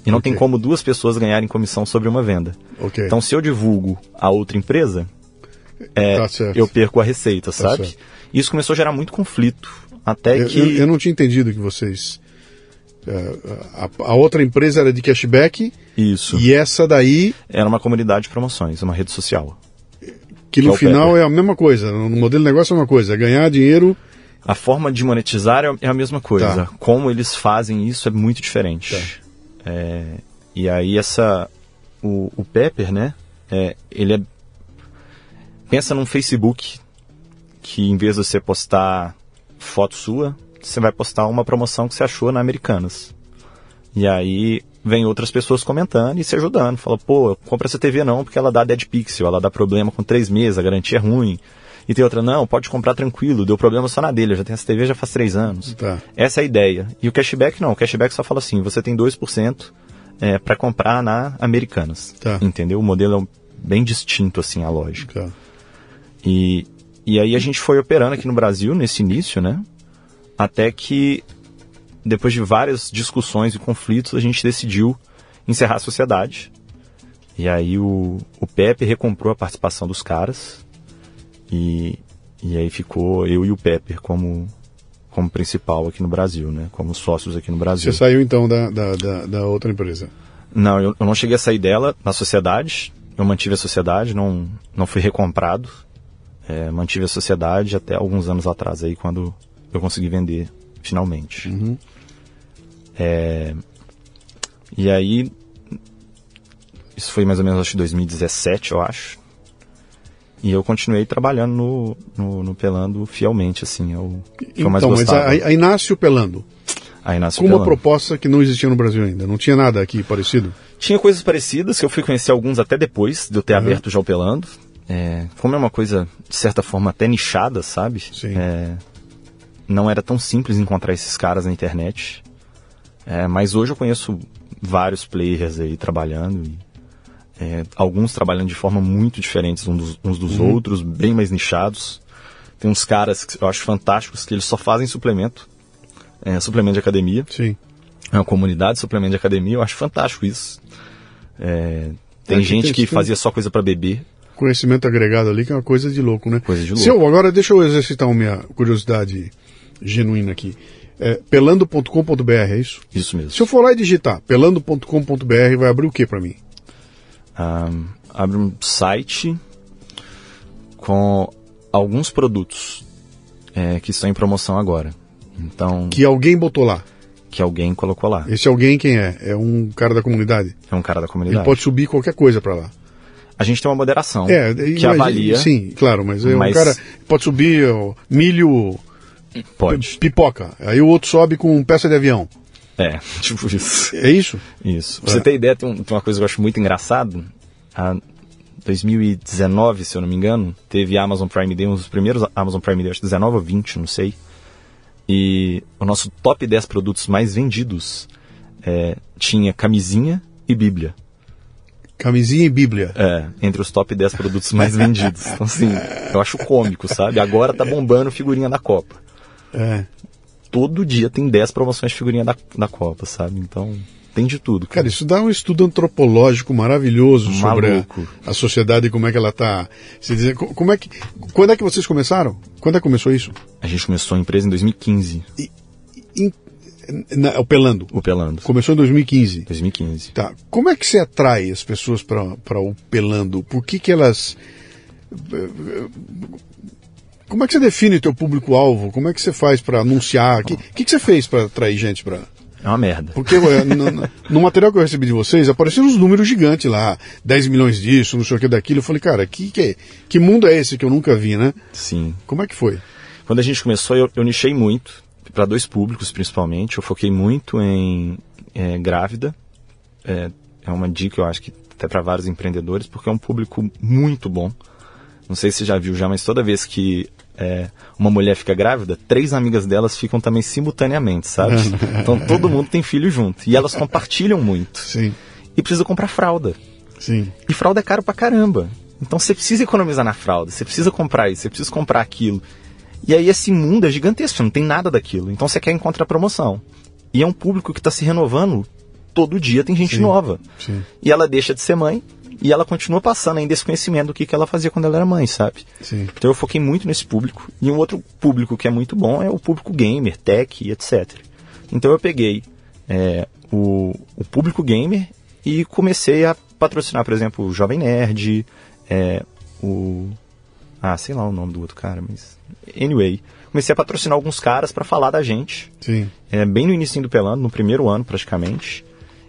E não Ok. tem como duas pessoas ganharem comissão sobre uma venda. Ok. Então, se eu divulgo a outra empresa, é, Tá eu perco a receita, sabe? certo. Isso começou a gerar muito conflito. Até Eu, que. eu- eu não tinha entendido que vocês. É, a, a outra empresa era de cashback Isso. e essa daí, Era uma comunidade de promoções, uma rede social. que no é final Pepper. é a mesma coisa. No modelo de negócio é uma coisa, é ganhar dinheiro. A forma de monetizar é é a mesma coisa. Tá. Como eles fazem isso é muito diferente. É, e aí essa. O, o Pepper, né? é, ele é. Pensa num Facebook que em vez de você postar foto sua, você vai postar uma promoção que você achou na Americanas. E aí vem outras pessoas comentando e se ajudando. Fala, pô, compra essa TV não, porque ela dá dead pixel, ela dá problema com três meses, a garantia é ruim. E tem outra, não, pode comprar tranquilo, deu problema só na dele, eu já tenho essa TV já faz três anos. Tá. Essa é a ideia. E o cashback não, o cashback só fala assim, você tem 2% é, para comprar na Americanas. Tá. Entendeu? O modelo é bem distinto assim a lógica. Tá. E, e aí a gente foi operando aqui no Brasil nesse início, né? Até que, depois de várias discussões e conflitos, a gente decidiu encerrar a sociedade. E aí o, o Pepe recomprou a participação dos caras. E, e aí ficou eu e o Pepe como, como principal aqui no Brasil, né? Como sócios aqui no Brasil. Você saiu então da, da, da, da outra empresa. Não, eu, eu não cheguei a sair dela na sociedade. Eu mantive a sociedade, não, não fui recomprado. É, mantive a sociedade até alguns anos atrás aí, quando eu consegui vender finalmente. É, e aí, isso foi mais ou menos acho que 2017, eu acho. E eu continuei trabalhando no, no, no Pelando fielmente, assim, é o eu mais Então, mas gostava. aí, aí nasce o Pelando. Aí nasce o Com uma Pelando. proposta que não existia no Brasil ainda. Não tinha nada aqui parecido. Tinha coisas parecidas que eu fui conhecer alguns até depois de eu ter Uhum. aberto já o Pelando. É, como é uma coisa, de certa forma, até nichada, sabe? Sim. É, não era tão simples encontrar esses caras na internet. É, mas hoje eu conheço vários players aí trabalhando. E, é, alguns trabalhando de forma muito diferentes uns dos, uns dos Uhum. outros, bem mais nichados. Tem uns caras que eu acho fantásticos que eles só fazem suplemento. é, suplemento de academia Sim. é uma comunidade de suplemento de academia, eu acho fantástico isso. É, tem É, que gente que tem- fazia só coisa para beber. Conhecimento agregado ali, que é uma coisa de louco, né? Coisa de louco. Se eu, agora deixa eu exercitar uma minha curiosidade genuína aqui. É, pelando.com.br, é isso? Isso mesmo. Se eu for lá e digitar pelando.com.br, vai abrir o que para mim? Ah, abre um site com alguns produtos é, que estão em promoção agora. Então, que, Que alguém botou lá. alguém colocou lá. Esse alguém quem é? É um cara da comunidade. É um cara da Ele comunidade. pode subir qualquer coisa para lá. A gente tem uma moderação É, que imagina- avalia. Sim, claro, mas, é um Mas- cara pode subir ó, milho, Pode. pipoca. Aí o outro sobe com peça de avião. É, tipo isso. É isso? Isso. Pra É. você ter ideia, tem, um- tem uma coisa que eu acho muito engraçado. A 2019, se eu não me engano, teve Amazon Prime Day, um dos primeiros Amazon Prime Day, acho que 19 ou 20, não sei. E o nosso top 10 produtos mais vendidos é, tinha camisinha e bíblia. Camisinha e Bíblia. É, entre os top 10 produtos mais vendidos. Então, assim, eu acho cômico, sabe? Agora tá bombando figurinha da Copa. É. Todo dia tem 10 promoções de figurinha da, da Copa, sabe? Então, tem de tudo. Cara, isso dá um estudo antropológico maravilhoso sobre a, Maluco. a sociedade e como é que ela está. Se dizer, co- como é que, quando é que vocês começaram? Quando é que começou isso? A gente começou a empresa em 2015, Em- na- o Pelando. o Pelando. Começou em 2015. 2015. Tá. Como é que você atrai as pessoas para o Pelando? Por que que elas... Como é que você define o teu público-alvo? Como é que você faz para anunciar? O que, que, que você fez para atrair gente para... É uma merda. Porque no, material que eu recebi de vocês, apareceram uns números gigantes lá, 10 milhões disso, não sei o que daquilo. Eu falei, cara, que, que, que mundo é esse que eu nunca vi, né? Sim. Como é que foi? Quando a gente começou, eu, eu nichei muito, para dois públicos principalmente. Eu foquei muito em é, grávida. É, é uma dica eu acho que até para vários empreendedores, porque é um público muito bom. Não sei se você já viu já, mas toda vez que é, uma mulher fica grávida, três amigas delas ficam também simultaneamente, sabe? então todo mundo tem filho junto. E elas compartilham muito. Sim. E precisa comprar fralda. Sim. E fralda é caro pra caramba. Então você precisa economizar na fralda, você precisa comprar isso, você precisa comprar aquilo. E aí esse mundo é gigantesco, não tem nada daquilo. Então você quer encontrar promoção. E é um público que está se renovando todo dia, tem gente Sim. nova. Sim. E ela deixa de ser mãe e ela continua passando ainda esse conhecimento do que, que ela fazia quando ela era mãe, sabe? Sim. Então eu foquei muito nesse público. E um outro público que é muito bom é o público gamer, tech, etc. Então eu peguei é, o, o público gamer e comecei a patrocinar, por exemplo, o Jovem Nerd, é, o. Ah, sei lá o nome do outro cara, mas. Anyway, comecei a patrocinar alguns caras para falar da gente. Sim. É, bem no início do Pelando, no primeiro ano praticamente.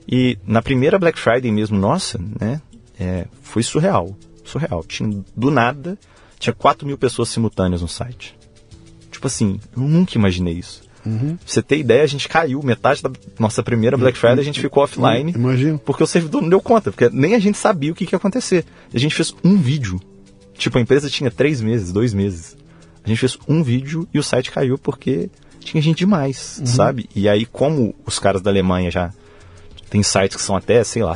E na primeira Black Friday mesmo, nossa, né? É, foi surreal. Surreal. Tinha, do nada, tinha 4 mil pessoas simultâneas no site. Tipo assim, eu nunca imaginei isso. Pra você ter ideia, a gente caiu. Metade da nossa primeira Black Friday a gente ficou offline. Imagino. Porque o servidor não deu conta, porque nem a gente sabia o que, que ia acontecer. A gente fez um vídeo. Tipo, a empresa tinha três meses, dois meses. A gente fez um vídeo e o site caiu porque tinha gente demais, sabe? E aí, como os caras da Alemanha já tem sites que são até, sei lá,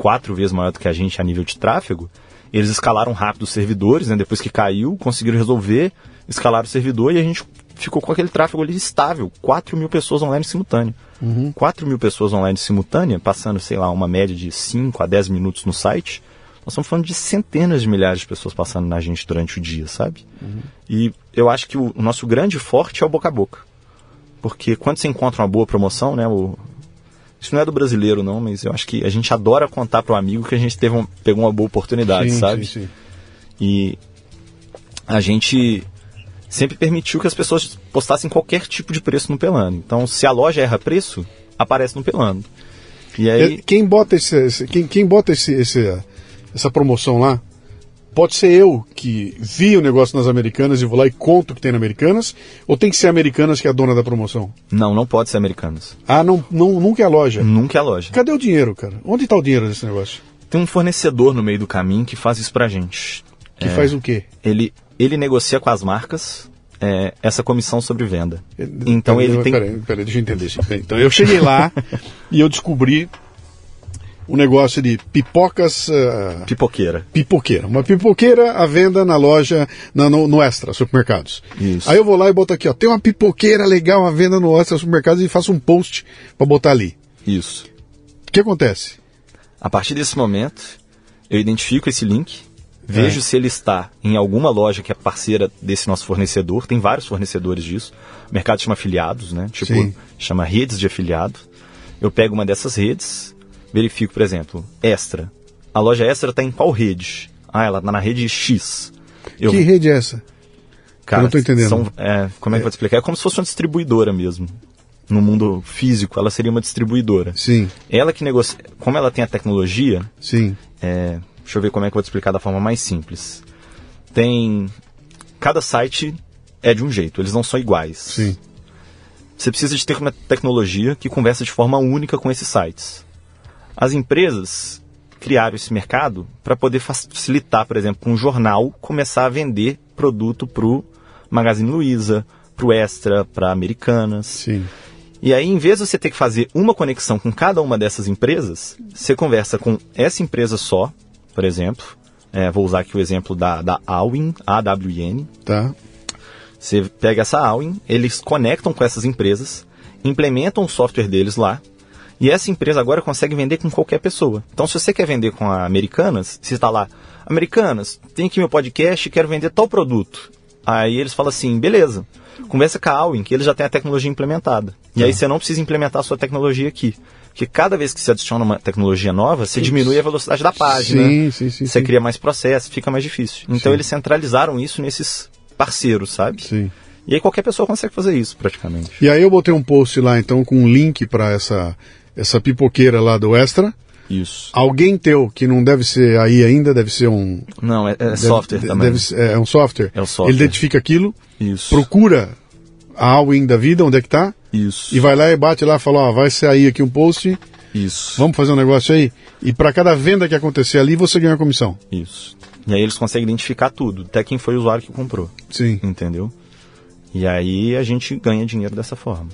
quatro vezes maior do que a gente a nível de tráfego, eles escalaram rápido os servidores, né? Depois que caiu, conseguiram resolver, escalaram o servidor e a gente ficou com aquele tráfego ali estável. 4 mil pessoas online simultâneo. 4 mil pessoas online simultânea, passando, sei lá, uma média de 5 a 10 minutos no site. Nós estamos falando de centenas de milhares de pessoas passando na gente durante o dia, sabe? E eu acho que o, o nosso grande forte é o boca a boca. Porque quando você encontra uma boa promoção, né? O, isso não é do brasileiro, não, mas eu acho que a gente adora contar para o amigo que a gente teve um, pegou uma boa oportunidade, sim, sabe? sim, sim. E a gente sempre permitiu que as pessoas postassem qualquer tipo de preço no Pelando. Então, se a loja erra preço, aparece no Pelando. E aí, Quem bota, esse- quem, quem bota esse, esse- essa promoção lá, pode ser eu que vi o negócio nas Americanas e vou lá e conto o que tem na Americanas, ou tem que ser Americanas que é a dona da promoção? não, não pode ser americanos. Ah, não, não, nunca é a loja. Nunca é a loja. Cadê o dinheiro, cara? Onde está o dinheiro desse negócio? Tem um fornecedor no meio do caminho que faz isso pra gente. Que faz o quê? Ele, ele negocia com as marcas é, essa comissão sobre venda. Então Peraí, ele tem. Peraí, peraí, deixa eu entender. Então eu cheguei lá e eu descobri um negócio de pipocas ah, Pipoqueira. pipoqueira. Uma pipoqueira à venda na loja, na- no, no Extra, supermercados. Isso. Aí eu vou lá e boto aqui, ó, tem uma pipoqueira legal à venda no Extra, supermercados e faço um post para botar ali. Isso. O que acontece? A partir desse momento, eu identifico esse link, vejo É. se ele está em alguma loja que é parceira desse nosso fornecedor. Tem vários fornecedores disso. O mercado chama afiliados, né? Tipo, Sim. chama redes de afiliado. Eu pego uma dessas redes, verifico, por exemplo, Extra. A loja Extra está em qual rede? Ah, ela está na rede X. Eu, Que rede é essa? Cara, Eu não tô entendendo. são- é, como é que eu vou te explicar? É como se fosse uma distribuidora mesmo. No mundo físico, ela seria uma distribuidora. Sim, Ela que negocia. Como ela tem a tecnologia, sim. é, deixa eu ver como é que eu vou te explicar da forma mais simples. Tem. Cada site é de um jeito, eles não são iguais. Sim. Você precisa de ter uma tecnologia que conversa de forma única com esses sites. As empresas criaram esse mercado para poder facilitar, por exemplo, um jornal começar a vender produto para o Magazine Luiza, para o Extra, para Americanas. Sim. E aí, em vez de você ter que fazer uma conexão com cada uma dessas empresas, você conversa com essa empresa só, por exemplo. É, vou usar aqui o exemplo da, da Awin, AWN. Tá. Você pega essa Awin, eles conectam com essas empresas, implementam o software deles lá, e essa empresa agora consegue vender com qualquer pessoa. Então, se você quer vender com a Americanas, você está lá, Americanas, tem aqui meu podcast e quero vender tal produto. Aí eles falam assim, beleza, conversa com a Awin, que eles já têm a tecnologia implementada. E aí você não precisa implementar a sua tecnologia aqui. Porque cada vez que você adiciona uma tecnologia nova, você diminui a velocidade da página. Sim, sim, sim, Você cria mais processo, fica mais difícil. Então eles centralizaram isso nesses parceiros, sabe? Sim. E aí qualquer pessoa consegue fazer isso, praticamente. E aí eu botei um post lá, então, com um link para essa, essa pipoqueira lá do Extra. Isso. Alguém teu, que não deve ser aí ainda, deve ser um... Não, é, é deve- software também. deve ser- é um software. É um software. Ele identifica aquilo, Isso. procura a Alwin da vida, onde é que tá, Isso. e vai lá e bate lá e fala, ó, vai sair aqui um post Isso. Vamos fazer um negócio aí? E para cada venda que acontecer ali, você ganha uma comissão. Isso. E aí eles conseguem identificar tudo, até quem foi o usuário que comprou. Sim. Entendeu? E aí a gente ganha dinheiro dessa forma.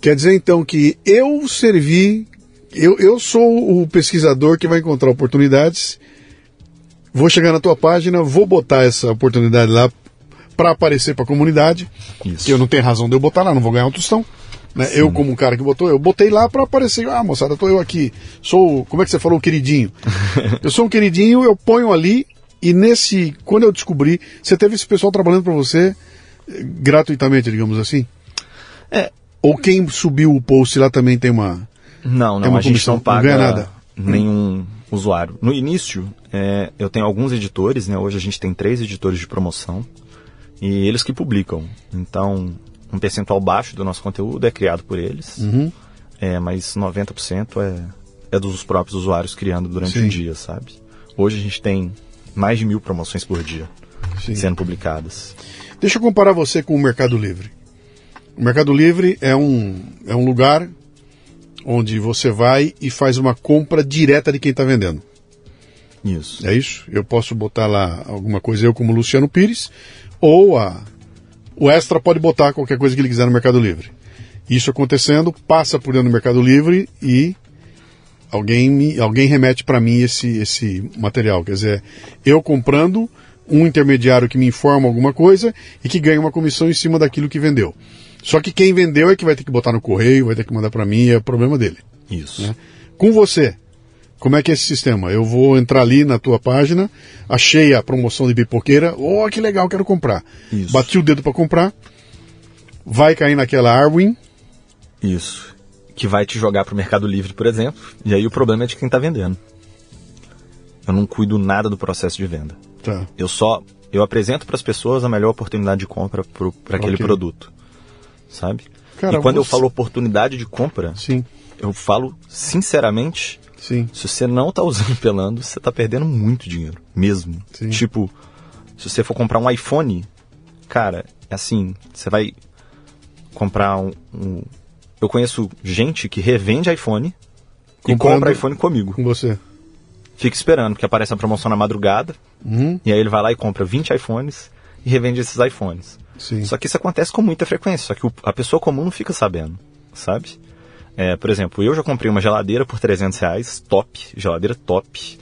Quer dizer então que eu servi, eu, eu sou o pesquisador que vai encontrar oportunidades, vou chegar na tua página, vou botar essa oportunidade lá para aparecer para a comunidade, Isso. que eu não tenho razão de eu botar lá, não vou ganhar um tostão. Né? Eu, como um cara que botou, eu botei lá para aparecer. Ah, moçada, tô eu aqui. Sou, como é que você falou, queridinho? eu sou um queridinho, eu ponho ali e nesse, quando eu descobri, você teve esse pessoal trabalhando para você eh, gratuitamente, digamos assim? É. Ou quem subiu o post lá também tem uma. Não, não, É uma a gente comissão, não não paga ganha nada. nenhum usuário. No início, é, eu tenho alguns editores, né? Hoje a gente tem três editores de promoção e eles que publicam. Então, um percentual baixo do nosso conteúdo é criado por eles, Uhum. é, mas 90% é, é dos próprios usuários criando durante Sim. o dia, sabe? Hoje a gente tem mais de mil promoções por dia Sim. sendo publicadas. Deixa eu comparar você com o Mercado Livre. O Mercado Livre é um, é um lugar onde você vai e faz uma compra direta de quem está vendendo. Isso. É isso? Eu posso botar lá alguma coisa, eu como Luciano Pires, ou a, o Extra pode botar qualquer coisa que ele quiser no Mercado Livre. Isso acontecendo, passa por dentro do Mercado Livre e alguém, me, alguém remete para mim esse, esse material. Quer dizer, eu comprando, um intermediário que me informa alguma coisa e que ganha uma comissão em cima daquilo que vendeu. Só que quem vendeu é que vai ter que botar no correio, vai ter que mandar para mim, é problema dele. Isso. né? Com você, como é que é esse sistema? Eu vou entrar ali na tua página, achei a promoção de pipoqueira, oh, que legal, quero comprar. Isso. Bati o dedo para comprar, vai cair naquela Arwin, Isso. Que vai te jogar pro Mercado Livre, por exemplo. E aí o problema é de quem tá vendendo. Eu não cuido nada do processo de venda. tá, Eu só eu apresento para as pessoas a melhor oportunidade de compra para aquele Ok. produto. Sabe? Cara, e quando eu você- falo oportunidade de compra, sim, eu falo sinceramente, sim, se você não tá usando pelando, você tá perdendo muito dinheiro, mesmo. Sim. Tipo, se você for comprar um iPhone, cara, é assim, você vai comprar um, um- eu conheço gente que revende iPhone e Comprando- compra iPhone comigo. com você. Fica esperando, porque aparece a promoção na madrugada, Uhum, e aí ele vai lá e compra 20 iPhones e revende esses iPhones. Sim, Só que isso acontece com muita frequência, só que o- a pessoa comum não fica sabendo, sabe? É, por exemplo, eu já comprei uma geladeira por 300 reais, top, geladeira top.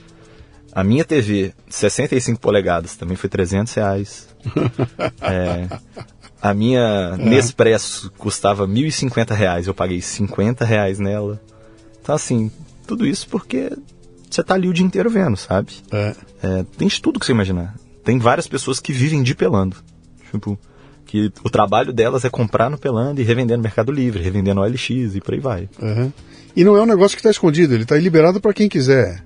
A minha TV, 65 polegadas, também foi 300 reais. É, a minha Nespresso custava 1.050 reais, eu paguei 50 reais nela. Então, assim, tudo isso porque você tá ali o dia inteiro vendo, sabe? é, É, tem de tudo que você imaginar. Tem várias pessoas que vivem de pelando. Tipo, que o trabalho delas é comprar no pelando e revender no Mercado Livre, revender no OLX e por aí vai. uhum. E não é um negócio que está escondido, ele está liberado para quem quiser.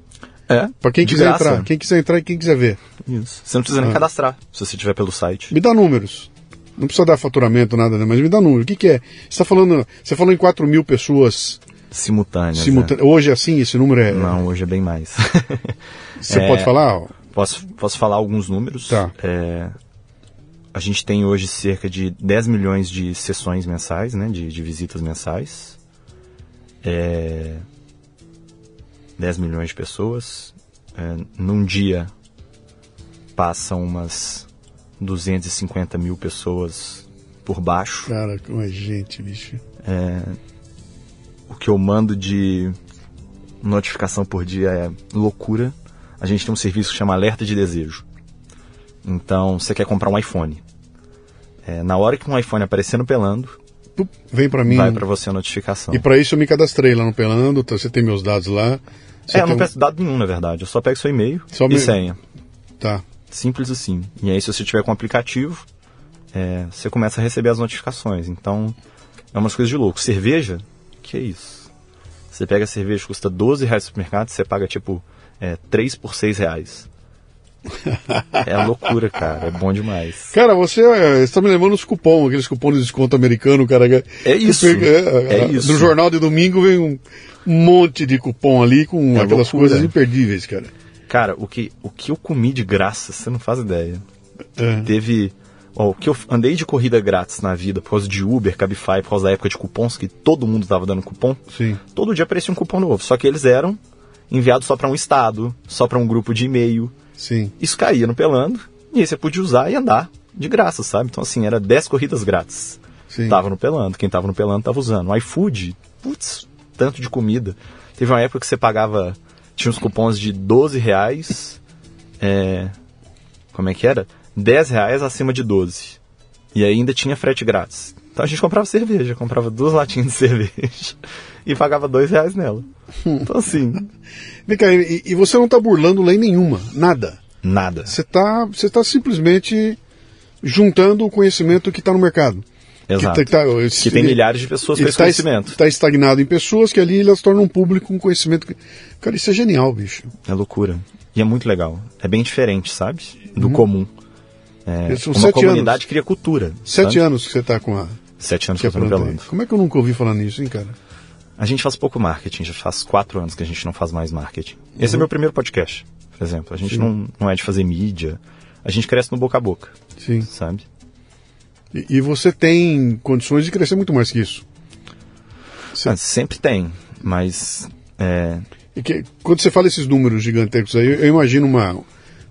É, Para quem quiser graça. entrar, quem quiser entrar e quem quiser ver. Isso. Você não precisa nem Ah. cadastrar, se você tiver pelo site. Me dá números. Não precisa dar faturamento, nada, né? mas me dá número. O que, que é? Você tá falando. Você falou em 4 mil pessoas Simultâneas. simultâneas. Hoje é assim, esse número é. né? Não, hoje é bem mais. Você É. pode falar? posso, posso falar alguns números? Tá. É, a gente tem hoje cerca de 10 milhões de sessões mensais, né? De, de visitas mensais. É, 10 milhões de pessoas. É, num dia passam umas 250 mil pessoas por baixo. Cara, como é gente, bicho. O que eu mando de notificação por dia é loucura. A gente tem um serviço que chama Alerta de Desejo. Então, você quer comprar um iPhone. É, na hora que um iPhone aparecer no Pelando, Vem para mim. vai para você a notificação. E para isso eu me cadastrei lá no Pelando, tá, você tem meus dados lá. É, eu não um- peço dado nenhum, na verdade. Eu só pego seu e-mail Só e me- senha. Tá. Simples assim. E aí, se você tiver com o aplicativo, é, você começa a receber as notificações. Então, é umas coisas de louco. Cerveja? Que é isso? Você pega a cerveja custa 12 reais no supermercado, você paga tipo é, 3 por 6 reais. é loucura, cara. É bom demais. Cara, você é, está me lembrando os cupons, aqueles cupons de desconto americano, cara. É isso. que pega- É isso. No jornal de domingo vem um monte de cupom ali com É aquelas loucura. coisas imperdíveis, cara. Cara, o que, o que eu comi de graça, você não faz ideia. É. Teve Ó, o que eu andei de corrida grátis na vida, por causa de Uber, Cabify, por causa da época de cupons, que todo mundo tava dando cupom. Sim. Todo dia aparecia um cupom novo. Só que eles eram enviados só para um estado, só para um grupo de e-mail. Sim. Isso caía no pelando, e aí você podia usar e andar de graça, sabe? Então, assim, era 10 corridas grátis. Sim. Tava no pelando. Quem tava no pelando tava usando. O iFood, putz, tanto de comida. Teve uma época que você pagava, tinha uns cupons de 12 reais, é, como é que era? 10 reais acima de 12. E ainda tinha frete grátis. Então a gente comprava cerveja, comprava duas latinhas de cerveja e pagava dois reais nela. Então assim, Vem cá, e, e você não está burlando lei nenhuma, nada. nada. Você está você tá simplesmente juntando o conhecimento que está no mercado. Exato. Que, tá- Que tem milhares de pessoas com esse tá, conhecimento. Está estagnado em pessoas que ali elas tornam um público com conhecimento. que- Cara, isso é genial, bicho. É loucura. E é muito legal. É bem diferente, sabe? Do comum. É, uma comunidade anos. cria cultura. Sete sabe? anos que você está com a. Sete anos Que que eu tô. Pelando. Como é que eu nunca ouvi falar nisso, hein, cara? A gente faz pouco marketing, já faz quatro anos que a gente não faz mais marketing. Esse é Uhum. meu primeiro podcast, por exemplo. A gente não, não é de fazer mídia. A gente cresce no boca a boca, Sim. sabe? E, e você tem condições de crescer muito mais que isso. Sim. Ah, sempre tem, mas é, que, quando você fala esses números gigantescos aí, eu, imagino uma,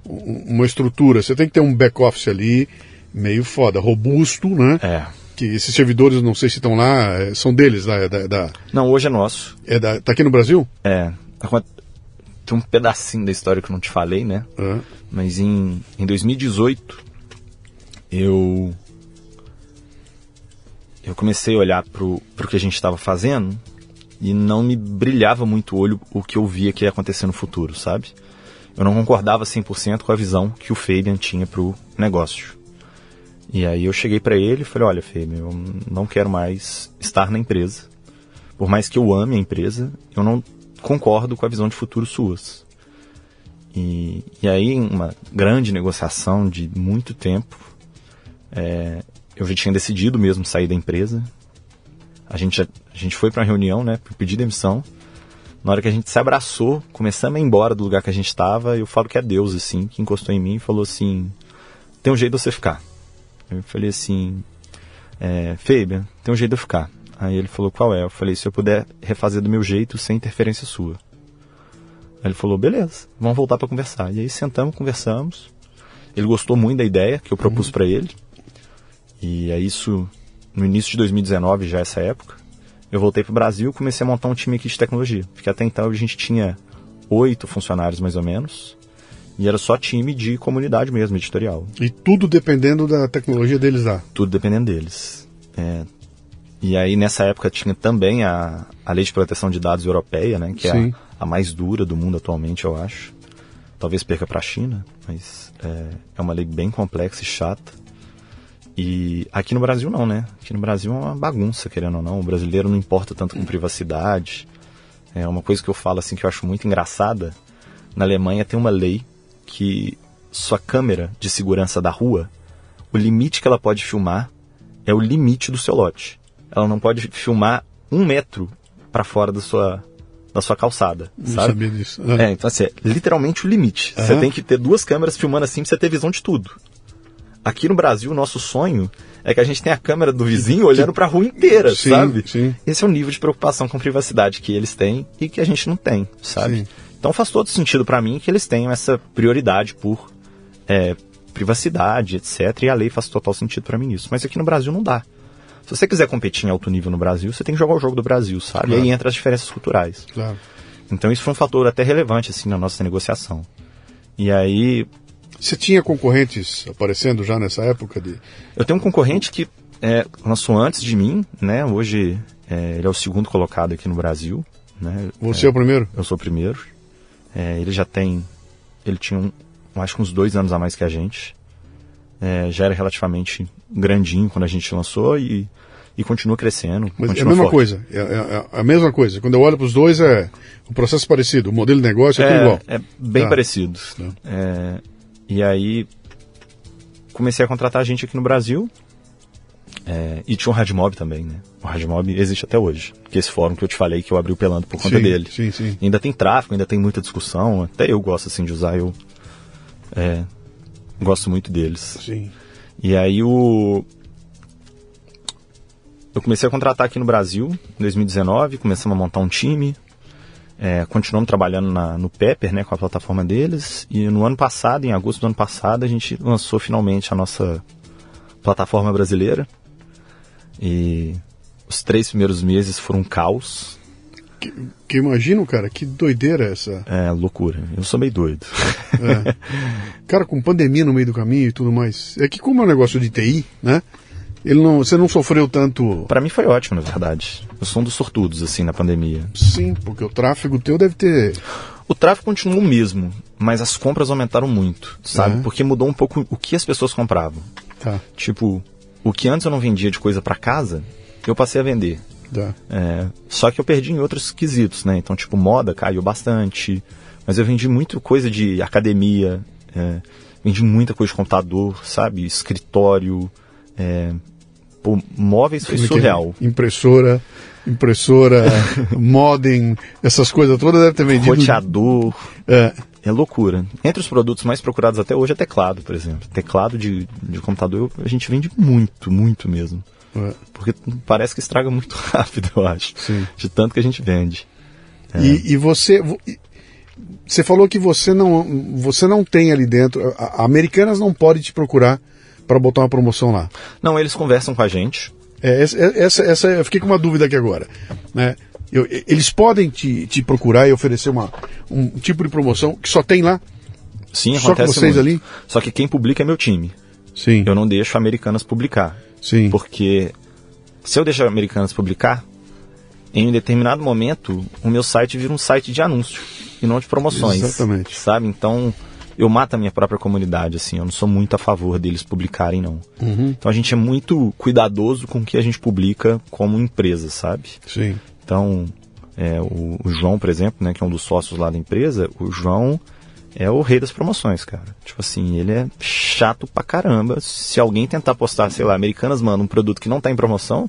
um- uma estrutura. Você tem que ter um back-office ali, meio foda, robusto, né? é. Que esses servidores, não sei se estão lá, é, são deles, lá, é da, da, Não, hoje é nosso. é da- tá aqui no Brasil? É. Tem um pedacinho da história que eu não te falei, né? Ah, Mas em, em 2018, eu. Eu comecei a olhar pro, pro que a gente estava fazendo e não me brilhava muito o olho o que eu via que ia acontecer no futuro, sabe? Eu não concordava 100% com a visão que o Fabian tinha pro negócio. E aí eu cheguei para ele e falei: Olha, Fabian, eu não quero mais estar na empresa. Por mais que eu ame a empresa, eu não concordo com a visão de futuro suas. E, e aí, uma grande negociação de muito tempo, é, eu já tinha decidido mesmo sair da empresa. A gente, já- a gente foi para uma reunião, né, para pedir demissão. Na hora que a gente se abraçou, começamos a ir embora do lugar que a gente estava, eu falo que é Deus, assim, que encostou em mim e falou assim: tem um jeito de você ficar. Eu falei assim: é, Fabian, tem um jeito de eu ficar. Aí ele falou: qual é? Eu falei: se eu puder refazer do meu jeito, sem interferência sua. Aí ele falou, beleza, vamos voltar para conversar. E aí sentamos, conversamos. Ele gostou muito da ideia que eu propus para ele. E é isso no início de 2019, já essa época. Eu voltei para o Brasil e comecei a montar um time aqui de tecnologia. Porque até então a gente tinha oito funcionários mais ou menos. E era só time de comunidade mesmo, editorial. e tudo dependendo da tecnologia deles lá. Tudo dependendo deles. É, e aí nessa época tinha também a, a lei de proteção de dados europeia, né, que é Sim. a, a mais dura do mundo atualmente, eu acho. Talvez perca para a China, mas é, é uma lei bem complexa e chata. E aqui no Brasil não, né? Aqui no Brasil é uma bagunça, querendo ou não. O brasileiro não importa tanto com privacidade. É uma coisa que eu falo assim que eu acho muito engraçada. Na Alemanha tem uma lei que sua câmera de segurança da rua, o limite que ela pode filmar é o limite do seu lote. Ela não pode filmar um metro para fora da sua, da sua calçada, Não sabe? sabia disso. Ah, É, então assim, é literalmente o limite. Você tem que ter duas câmeras filmando assim pra você ter visão de tudo. Aqui no Brasil, o nosso sonho é que a gente tenha a câmera do vizinho olhando pra rua inteira, Sim, sabe? sim. Esse é o nível de preocupação com privacidade que eles têm e que a gente não tem, sabe? Sim. Então faz todo sentido pra mim que eles tenham essa prioridade por é, privacidade, etc. E a lei faz total sentido pra mim nisso. Mas aqui no Brasil não dá. Se você quiser competir em alto nível no Brasil, você tem que jogar o jogo do Brasil, sabe? Claro. E aí entra as diferenças culturais. Claro. Então isso foi um fator até relevante assim na nossa negociação. E aí Você tinha concorrentes aparecendo já nessa época de. eu tenho um concorrente que é, lançou antes de mim, né? Hoje é, ele é o segundo colocado aqui no Brasil, né? Você é, o primeiro? Eu sou o primeiro. É, ele já tem, ele tinha um, acho que uns dois anos a mais que a gente. É, já era relativamente grandinho quando a gente lançou e, e continua crescendo. Mas é a continua mesma forte. coisa. É, é- é a mesma coisa. Quando eu olho para os dois, é o processo parecido. O modelo de negócio é, tudo igual. É, é bem Tá. parecido. Tá. É, e aí comecei a contratar gente aqui no Brasil. é, e tinha um Radmob também, né? O Radmob existe até hoje. Que é esse fórum que eu te falei que eu abri o Pelando por conta Sim, dele. sim, sim. Ainda tem tráfego, ainda tem muita discussão. Até eu gosto assim de usar, eu é, gosto muito deles. Sim. E aí o. Eu comecei a contratar aqui no Brasil em 2019, começamos a montar um time. É, continuamos trabalhando na, no Pepper, né, com a plataforma deles. E no ano passado, em agosto do ano passado, a gente lançou finalmente a nossa plataforma brasileira. E os três primeiros meses foram um caos. Que, que imagino, cara, que doideira é essa. É, loucura. Eu sou meio doido. É. Cara, com pandemia no meio do caminho e tudo mais. É que como é um negócio de TI, né? Ele não, você não sofreu tanto. Para mim foi ótimo, na verdade. Eu sou um dos sortudos, assim, na pandemia. Sim, porque o tráfego teu deve ter. O tráfego continua o mesmo, mas as compras aumentaram muito, sabe? É. Porque mudou um pouco o que as pessoas compravam. Tá, Tipo, o que antes eu não vendia de coisa para casa, eu passei a vender. tá. É, só que eu perdi em outros quesitos, né? Então, tipo, moda caiu bastante. Mas eu vendi muito coisa de academia, é, vendi muita coisa de computador, sabe? Escritório. É, pô, móveis foi é é? surreal. Impressora, impressora, modem, essas coisas todas deve ter vendido. Roteador. É, É loucura. Entre os produtos mais procurados até hoje é teclado, por exemplo. Teclado de, de computador a gente vende muito, muito mesmo. É. Porque parece que estraga muito rápido, eu acho. Sim. De tanto que a gente vende. É. E, e você. vo- Você falou que você não, você não tem ali dentro. A, a Americanas não pode te procurar para botar uma promoção lá. Não, eles conversam com a gente. É, essa, essa, essa- eu fiquei com uma dúvida aqui agora. Né? Eu- eles podem te, te procurar e oferecer uma, um tipo de promoção que só tem lá? Sim, Só com acontece vocês muito. ali? Só que quem publica é meu time. Sim. Eu não deixo Americanas publicar. Sim. Porque se eu deixar Americanas publicar, em um determinado momento, o meu site vira um site de anúncio e não de promoções. Exatamente. Sabe? Então, eu mato a minha própria comunidade, assim. Eu não sou muito a favor deles publicarem, não. Uhum. Então, a gente é muito cuidadoso com o que a gente publica como empresa, sabe? Sim. Então, é, o, o João, por exemplo, né, que é um dos sócios lá da empresa, o João é o rei das promoções, cara. Tipo assim, ele é chato pra caramba. Se alguém tentar postar, sei lá, Americanas manda um produto que não tá em promoção,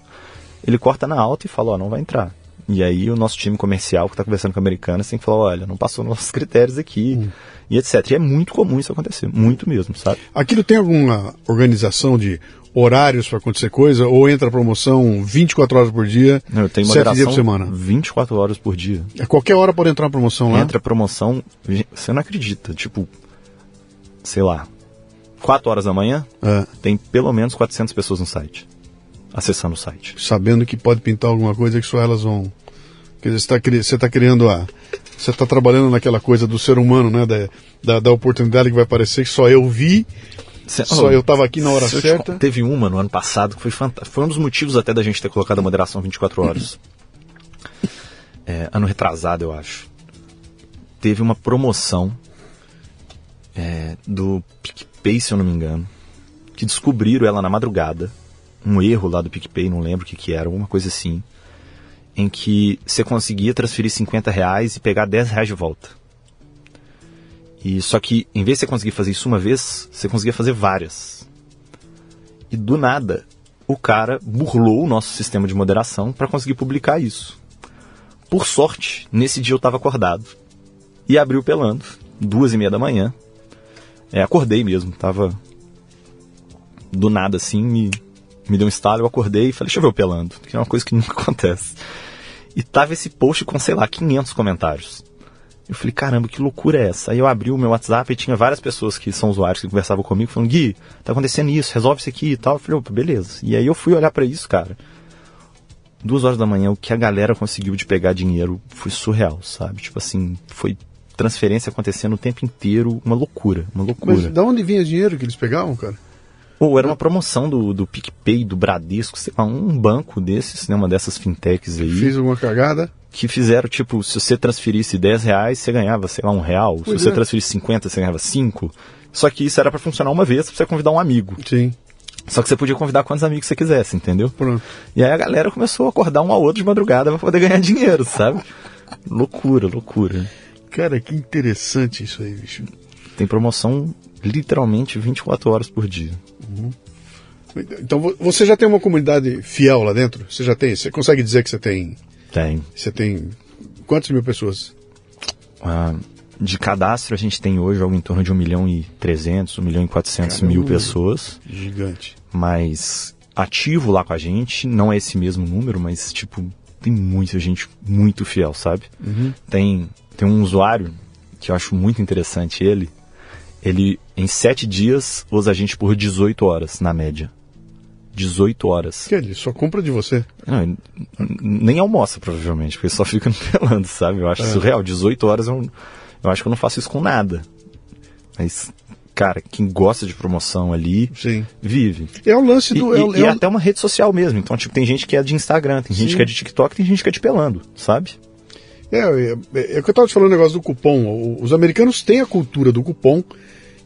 ele corta na alta e fala, ó, não vai entrar. E aí o nosso time comercial que tá conversando com a Americanas tem que falar, olha, não passou nossos critérios aqui, e etc. E é muito comum isso acontecer, muito mesmo, sabe? Aquilo tem alguma organização de horários para acontecer coisa? Ou entra promoção 24 horas por dia, Não, eu tenho 7 dias moderação por semana? 24 horas por dia. A qualquer hora pode entrar uma promoção lá? Entra a promoção, você não acredita, tipo, sei lá, 4 horas da manhã, É, tem pelo menos 400 pessoas no site, acessando o site. sabendo que pode pintar alguma coisa que só elas vão. Quer dizer, você está tá criando a. Você está trabalhando naquela coisa do ser humano, né? Da, da, da oportunidade que vai parecer que só eu vi, Cê- só oh, eu estava aqui na hora te certa. con- Teve uma no ano passado que foi fantástica. Foi um dos motivos até da gente ter colocado a moderação 24 horas. É, ano retrasado, eu acho. Teve uma promoção é, do PicPay, se eu não me engano, que descobriram ela na madrugada. Um erro lá do PicPay, não lembro o que, que era, alguma coisa assim. Em que você conseguia transferir 50 reais e pegar 10 reais de volta. E só que, em vez de você conseguir fazer isso uma vez, você conseguia fazer várias. E do nada, o cara burlou o nosso sistema de moderação para conseguir publicar isso. Por sorte, nesse dia eu estava acordado. E abriu pelando, duas e meia da manhã. É, acordei mesmo, tava do nada assim, me, me deu um estalo, eu acordei e falei, deixa eu ver o pelando, que é uma coisa que nunca acontece. E tava esse post com, sei lá, 500 comentários. Eu falei, caramba, que loucura é essa? Aí eu abri o meu WhatsApp e tinha várias pessoas que são usuários que conversavam comigo, falando, Gui, tá acontecendo isso, resolve isso aqui e tal. Eu falei, opa, beleza. E aí eu fui olhar pra isso, cara. Duas horas da manhã, o que a galera conseguiu de pegar dinheiro foi surreal, sabe? Tipo assim, foi transferência acontecendo o tempo inteiro, uma loucura, uma loucura. Mas da onde vinha dinheiro que eles pegavam, cara? Ou era uma promoção do, do PicPay, do Bradesco, sei lá, um banco desses, né, uma dessas fintechs aí, Fiz alguma cagada? Que fizeram, tipo, se você transferisse 10 reais, você ganhava, sei lá, um real. Pois se você é. transferisse 50, você ganhava 5. Só que isso era pra funcionar uma vez, pra você convidar um amigo. Sim, Só que você podia convidar quantos amigos você quisesse, entendeu? pronto. E aí a galera começou a acordar um ao outro de madrugada pra poder ganhar dinheiro, sabe? loucura, loucura. Cara, que interessante isso aí, bicho. Tem promoção literalmente 24 horas por dia. Então vo- você já tem uma comunidade fiel lá dentro? Você já tem? Você consegue dizer que você tem. Tem. Você tem. Quantas mil pessoas? Ah, de cadastro a gente tem hoje algo em torno de 1 milhão e 300, 1 milhão e 400 Caramba. mil pessoas. Gigante. Mas ativo lá com a gente, não é esse mesmo número, mas tipo, tem muita gente muito fiel, sabe? Tem, tem um usuário que eu acho muito interessante ele. Ele, em sete dias, usa a gente por 18 horas, na média. 18 horas. Que ele só compra de você. Não, nem almoça, provavelmente, porque só fica pelando, sabe? Eu acho surreal. 18 horas eu, eu acho que eu não faço isso com nada. Mas, cara, quem gosta de promoção ali, Sim. vive. É o lance do. e- é, o- e é o- até uma rede social mesmo. Então, tipo, tem gente que é de Instagram, tem gente Sim. que é de TikTok, tem gente que é de pelando, sabe? É, é, é, é o que eu estava te falando o negócio do cupom. Os americanos têm a cultura do cupom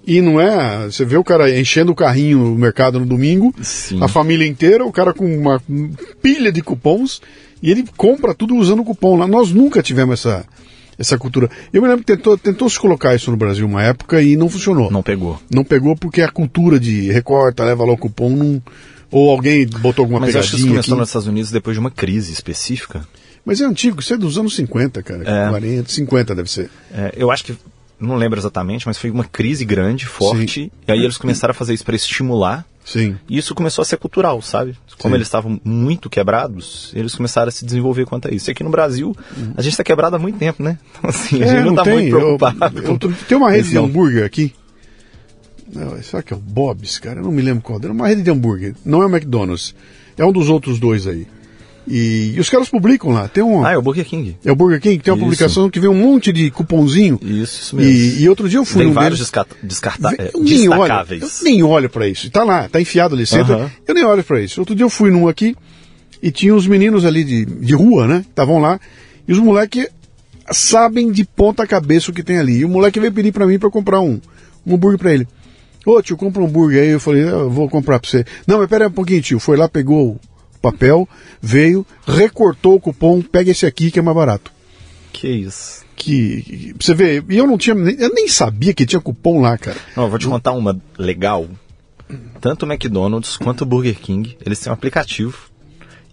e não é. Você vê o cara enchendo o carrinho no mercado no domingo, Sim. a família inteira, o cara com uma pilha de cupons e ele compra tudo usando o cupom lá. Nós nunca tivemos essa, essa cultura. Eu me lembro que tentou, tentou se colocar isso no Brasil uma época e não funcionou. Não pegou. Não pegou porque a cultura de recorta, leva lá o cupom, não. Ou alguém botou alguma Mas eu acho que isso pegadinha começou aqui. nos Estados Unidos depois de uma crise específica. Mas é antigo, isso é dos anos 50, cara. É. 40, 50 deve ser. É, eu acho que, não lembro exatamente, mas foi uma crise grande, forte. E aí eles começaram a fazer isso para estimular. Sim. E isso começou a ser cultural, sabe? Como Sim. eles estavam muito quebrados, eles começaram a se desenvolver quanto a isso. E aqui no Brasil, a gente está quebrado há muito tempo, né? Então, assim, a É, gente não, está muito preocupado. Eu, eu, tem uma rede de hambúrguer aqui. Não, será que é o Bob's, cara? Eu não me lembro qual. É uma rede de hambúrguer. Não é o McDonald's. É um dos outros dois aí. E, e os caras publicam lá. Tem um. Ah, é o Burger King. É o Burger King tem uma Isso. publicação que vem um monte de cupomzinho. Isso, isso mesmo. E, e outro dia eu fui Tem vários descarta descarta é, eu nem olho, eu nem olho pra isso. Tá lá, tá enfiado ali, senta. Aham. Eu nem olho pra isso. Outro dia eu fui num aqui e tinha uns meninos ali de, de rua, né? Estavam lá. E os moleques sabem de ponta cabeça o que tem ali. E o moleque veio pedir pra mim pra eu comprar um, um hambúrguer pra ele. Ô tio, compra um hambúrguer aí. Eu falei, "Ah, eu vou comprar pra você. Não, mas pera um pouquinho, tio. Foi lá, pegou papel, veio, recortou o cupom, pega esse aqui que é mais barato. Que isso. Que, que- você vê, e eu não tinha, nem- eu nem sabia que tinha cupom lá, cara. Não, vou te contar uma legal. Tanto o McDonald's quanto o Burger King, eles têm um aplicativo.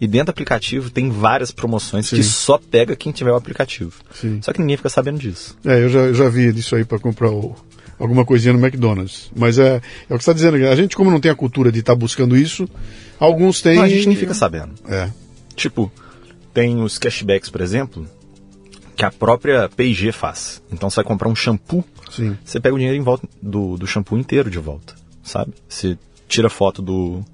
E dentro do aplicativo tem várias promoções que Sim. só pega quem tiver o aplicativo. Sim. Só que ninguém fica sabendo disso. É, eu já, eu já vi disso aí para comprar o- alguma coisinha no McDonald's. Mas é, é o que você está dizendo. A gente, como não tem a cultura de estar buscando isso, alguns têm. Não, a gente nem fica sabendo. É. Tipo, tem os cashbacks, por exemplo, que a própria P&G faz. Então você vai comprar um shampoo, Sim. você pega o dinheiro em volta do, do shampoo inteiro de volta, sabe? Você tira foto do,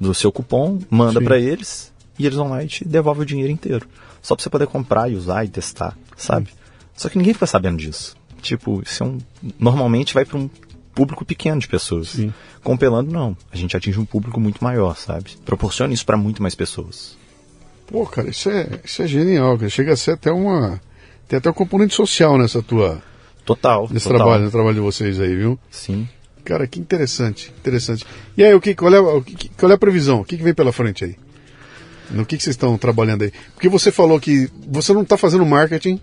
do seu cupom, manda Sim. pra eles e eles vão lá e te devolvem o dinheiro inteiro. Só pra você poder comprar e usar e testar, sabe? Só que ninguém fica sabendo disso. Tipo, isso é um, normalmente vai para um público pequeno de pessoas. Sim. Com o Pelando, não. A gente atinge um público muito maior, sabe? Proporciona isso pra muito mais pessoas. Pô, cara, isso é, isso é genial. Cara. Chega a ser até uma. Tem até um componente social nessa tua. Total. Nesse total. trabalho, no trabalho de vocês aí, viu? Sim. Cara, que interessante, interessante. E aí, o que, qual, é, o que, qual é a previsão? O que, que vem pela frente aí? No que, que vocês estão trabalhando aí? Porque você falou que você não está fazendo marketing.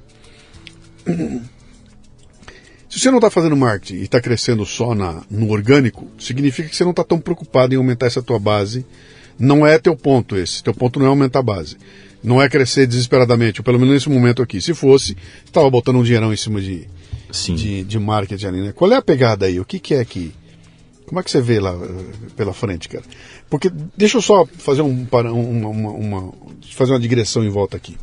Se você não está fazendo marketing e está crescendo só na, no orgânico, significa que você não está tão preocupado em aumentar essa tua base. Não é teu ponto esse. Teu ponto não é aumentar a base. Não é crescer desesperadamente, ou pelo menos nesse momento aqui. Se fosse, estava botando um dinheirão em cima de, Sim. de, de marketing ali, né? Qual é a pegada aí? O que, que é que. Como é que você vê lá pela frente, cara? Porque deixa eu só fazer um uma, uma, uma- fazer uma digressão em volta aqui.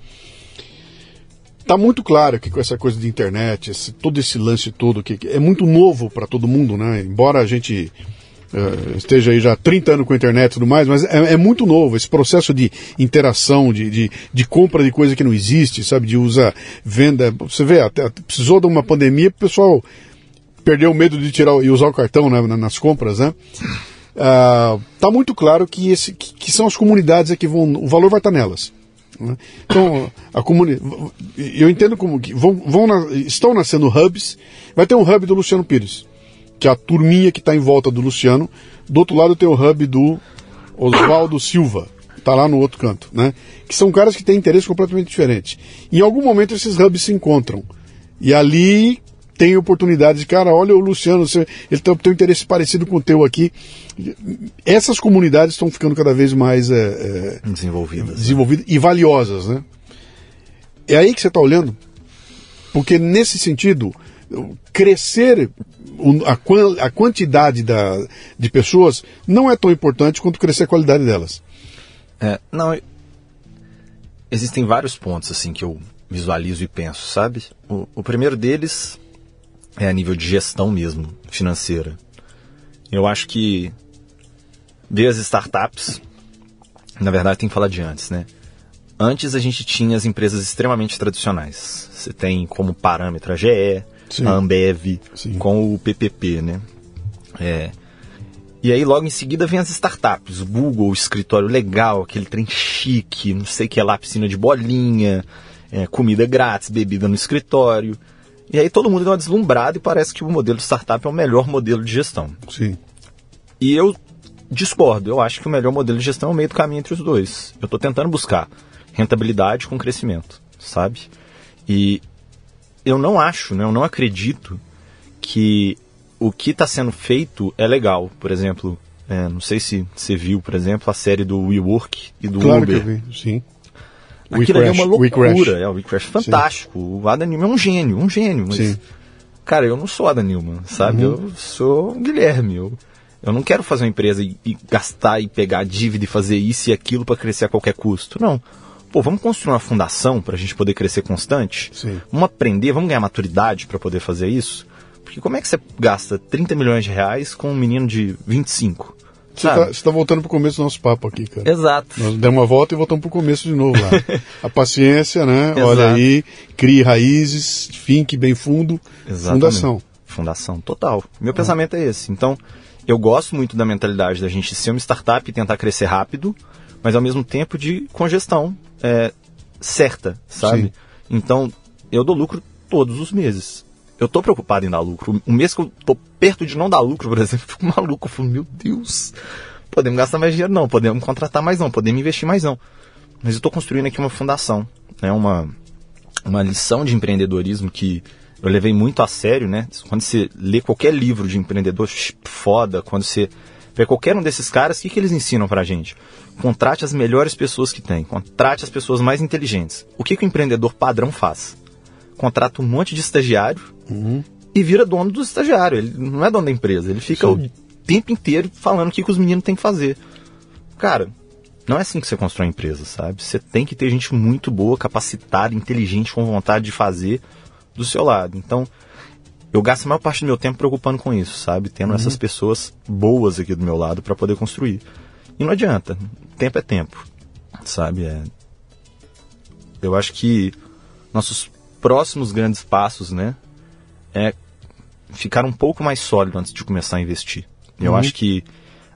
Tá muito claro que com essa coisa de internet, esse- todo esse lance todo que é muito novo para todo mundo, né? Embora a gente eh, esteja aí já há 30 anos com a internet e tudo mais, mas é, é muito novo esse processo de interação, de, de, de compra de coisa que não existe, sabe? De usar venda. Você vê, até, precisou de uma pandemia, o pessoal perdeu o medo de tirar e usar o cartão né, na- nas compras, né? Ah, tá muito claro que, esse, que, que são as comunidades é que vão. O valor vai estar nelas. Né? Então, a comunidade. Eu entendo como que vão, vão na- estão nascendo hubs. Vai ter um hub do Luciano Pires, que é a turminha que está em volta do Luciano. Do outro lado tem o hub do Oswaldo Silva, tá lá no outro canto, né? Que são caras que têm interesses completamente diferentes. Em algum momento esses hubs se encontram. E ali tem oportunidades de, cara, olha o Luciano, você, ele tem, tem um interesse parecido com o teu aqui. Essas comunidades estão ficando cada vez mais é, é, Desenvolvidas. desenvolvidas e valiosas, né? É aí que você está olhando? Porque nesse sentido, crescer a, quantidade da, de pessoas não é tão importante quanto crescer a qualidade delas. É, não, existem vários pontos assim que eu visualizo e penso, sabe? O, o primeiro deles é a nível de gestão mesmo, financeira. Eu acho que ver as startups, na verdade tem que falar de antes, né? Antes a gente tinha as empresas extremamente tradicionais. Você tem como parâmetro a GE, Sim. a Ambev, Sim. com o PPP, né? É. E aí logo em seguida vem as startups, o Google, o escritório legal, aquele trem chique, não sei o que é lá, piscina de bolinha, é, comida grátis, bebida no escritório. E aí todo mundo deu uma deslumbrada e parece que o modelo de startup é o melhor modelo de gestão. Sim. E eu discordo. Eu acho que o melhor modelo de gestão é o meio do caminho entre os dois. Eu estou tentando buscar rentabilidade com crescimento, sabe? E eu não acho, né, eu não acredito que o que está sendo feito é legal. Por exemplo, é, não sei se você viu, por exemplo, a série do WeWork e do claro Uber. Que eu vi, sim. Aquilo ali é uma loucura. É, o WeCrash fantástico. Sim. O Adam Newman é um gênio, um gênio. Mas, Sim. cara, eu não sou Adam Newman, sabe? Uhum. Eu sou Guilherme. Eu, eu não quero fazer uma empresa e, e gastar e pegar dívida e fazer isso e aquilo para crescer a qualquer custo. Não. Pô, vamos construir uma fundação para a gente poder crescer constante? Sim. Vamos aprender, vamos ganhar maturidade para poder fazer isso? Porque como é que você gasta 30 milhões de reais com um menino de 25? Você está tá voltando para o começo do nosso papo aqui, cara. Exato. Nós demos uma volta e voltamos para o começo de novo lá. a paciência, né? Olha aí, crie raízes, finque bem fundo, Exatamente. fundação. Fundação, total. Meu ah. pensamento é esse. Então, eu gosto muito da mentalidade da gente ser uma startup e tentar crescer rápido, mas ao mesmo tempo de congestão é, certa, sabe? Sim. Então, eu dou lucro todos os meses eu tô preocupado em dar lucro. O mês que eu tô perto de não dar lucro, por exemplo, eu fico maluco. Eu falo, meu Deus, podemos gastar mais dinheiro não, podemos contratar mais não, podemos investir mais não. Mas eu estou construindo aqui uma fundação, né? Uma, uma lição de empreendedorismo que eu levei muito a sério, né? Quando você lê qualquer livro de empreendedor foda, quando você vê qualquer um desses caras, o que, que eles ensinam pra gente? Contrate as melhores pessoas que tem, contrate as pessoas mais inteligentes. O que, que o empreendedor padrão faz? Contrata um monte de estagiário uhum. e vira dono do estagiário. Ele não é dono da empresa, ele fica Sim. o tempo inteiro falando o que, que os meninos têm que fazer. Cara, não é assim que você constrói uma empresa, sabe? Você tem que ter gente muito boa, capacitada, inteligente, com vontade de fazer do seu lado. Então, eu gasto a maior parte do meu tempo preocupando com isso, sabe? Tendo uhum. essas pessoas boas aqui do meu lado para poder construir. E não adianta, tempo é tempo, sabe? É... Eu acho que nossos próximos grandes passos, né? é ficar um pouco mais sólido antes de começar a investir. Eu uhum. acho que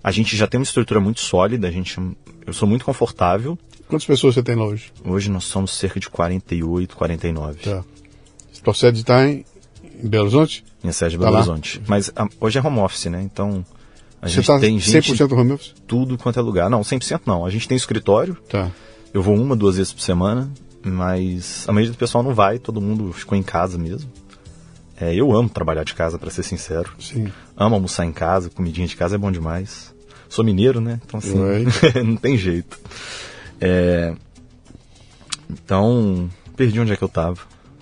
a gente já tem uma estrutura muito sólida, a gente, eu sou muito confortável. Quantas pessoas você tem lá hoje? Hoje nós somos cerca de 48, 49. Tá. Sua sede está em, em Belo Horizonte? Minha sede é Belo tá Horizonte. Mas a, hoje é home office, né? Então a você gente tá tem gente 100% home office? Tudo quanto é lugar. Não, 100% não. A gente tem escritório. Tá. Eu vou uma, duas vezes por semana, mas a maioria do pessoal não vai, todo mundo ficou em casa mesmo. É, eu amo trabalhar de casa, para ser sincero. Sim. Amo almoçar em casa, comidinha de casa é bom demais. Sou mineiro, né? Então assim, não tem jeito. É... Então, perdi onde é que eu tava.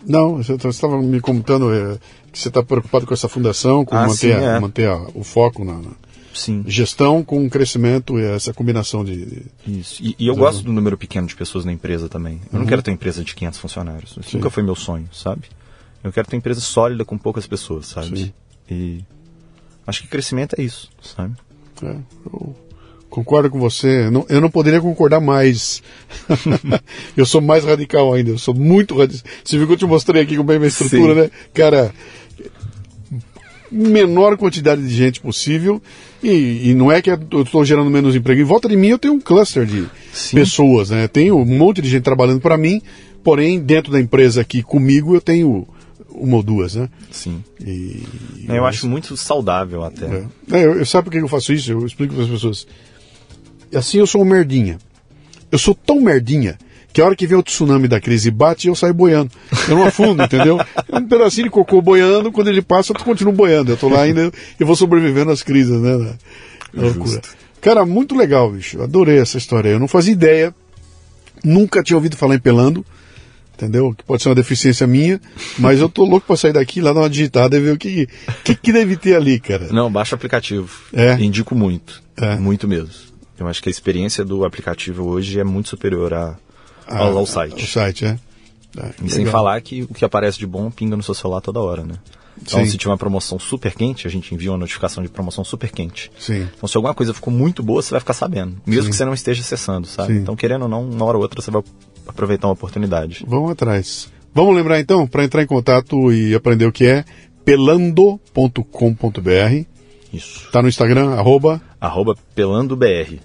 Não, você estava me contando é, que você está preocupado com essa fundação, com ah, manter, sim, é. manter a, o foco na, na sim. gestão com crescimento e essa combinação de. Isso. E, e eu gosto do número pequeno de pessoas na empresa também. Eu uhum. não quero ter uma empresa de 500 funcionários. Isso nunca foi meu sonho, sabe? Eu quero ter empresa sólida com poucas pessoas, sabe? Sim. E acho que crescimento é isso, sabe? É, eu concordo com você. Não, eu não poderia concordar mais. eu sou mais radical ainda. Eu sou muito radical. Você viu que eu te mostrei aqui como é a minha estrutura, Sim. né? Cara, menor quantidade de gente possível. E, e não é que eu estou gerando menos emprego. Em volta de mim eu tenho um cluster de Sim. pessoas, né? Tenho um monte de gente trabalhando para mim. Porém, dentro da empresa aqui comigo, eu tenho uma ou duas, né? Sim. E, eu, eu acho muito saudável até. É. É, eu, eu, sabe por que eu faço isso? Eu explico para as pessoas. Assim eu sou um merdinha. Eu sou tão merdinha que a hora que vem o tsunami da crise bate, eu saio boiando. Eu não afundo, entendeu? É um pedacinho de cocô boiando, quando ele passa, eu continuo boiando. Eu tô lá ainda e vou sobrevivendo às crises, né? Na loucura. Cara, muito legal, bicho. Adorei essa história. Eu não fazia ideia, nunca tinha ouvido falar em pelando. Entendeu? Que pode ser uma deficiência minha, mas eu tô louco pra sair daqui lá dar uma digitada e ver o que, que, que deve ter ali, cara. Não, baixa o aplicativo. É. Indico muito. É. Muito mesmo. Eu acho que a experiência do aplicativo hoje é muito superior a, ao, ao O site. site, é. É, E sem legal. falar que o que aparece de bom pinga no seu celular toda hora, né? Então, Sim. se tiver uma promoção super quente, a gente envia uma notificação de promoção super quente. Sim. Então, se alguma coisa ficou muito boa, você vai ficar sabendo. Mesmo Sim. que você não esteja acessando, sabe? Então, querendo ou não, uma hora ou outra você vai aproveitar uma oportunidade. Vamos atrás. Vamos lembrar então, para entrar em contato e aprender o que é, pelando.com.br. Isso. Tá no Instagram, arroba, Arroba PelandoBR.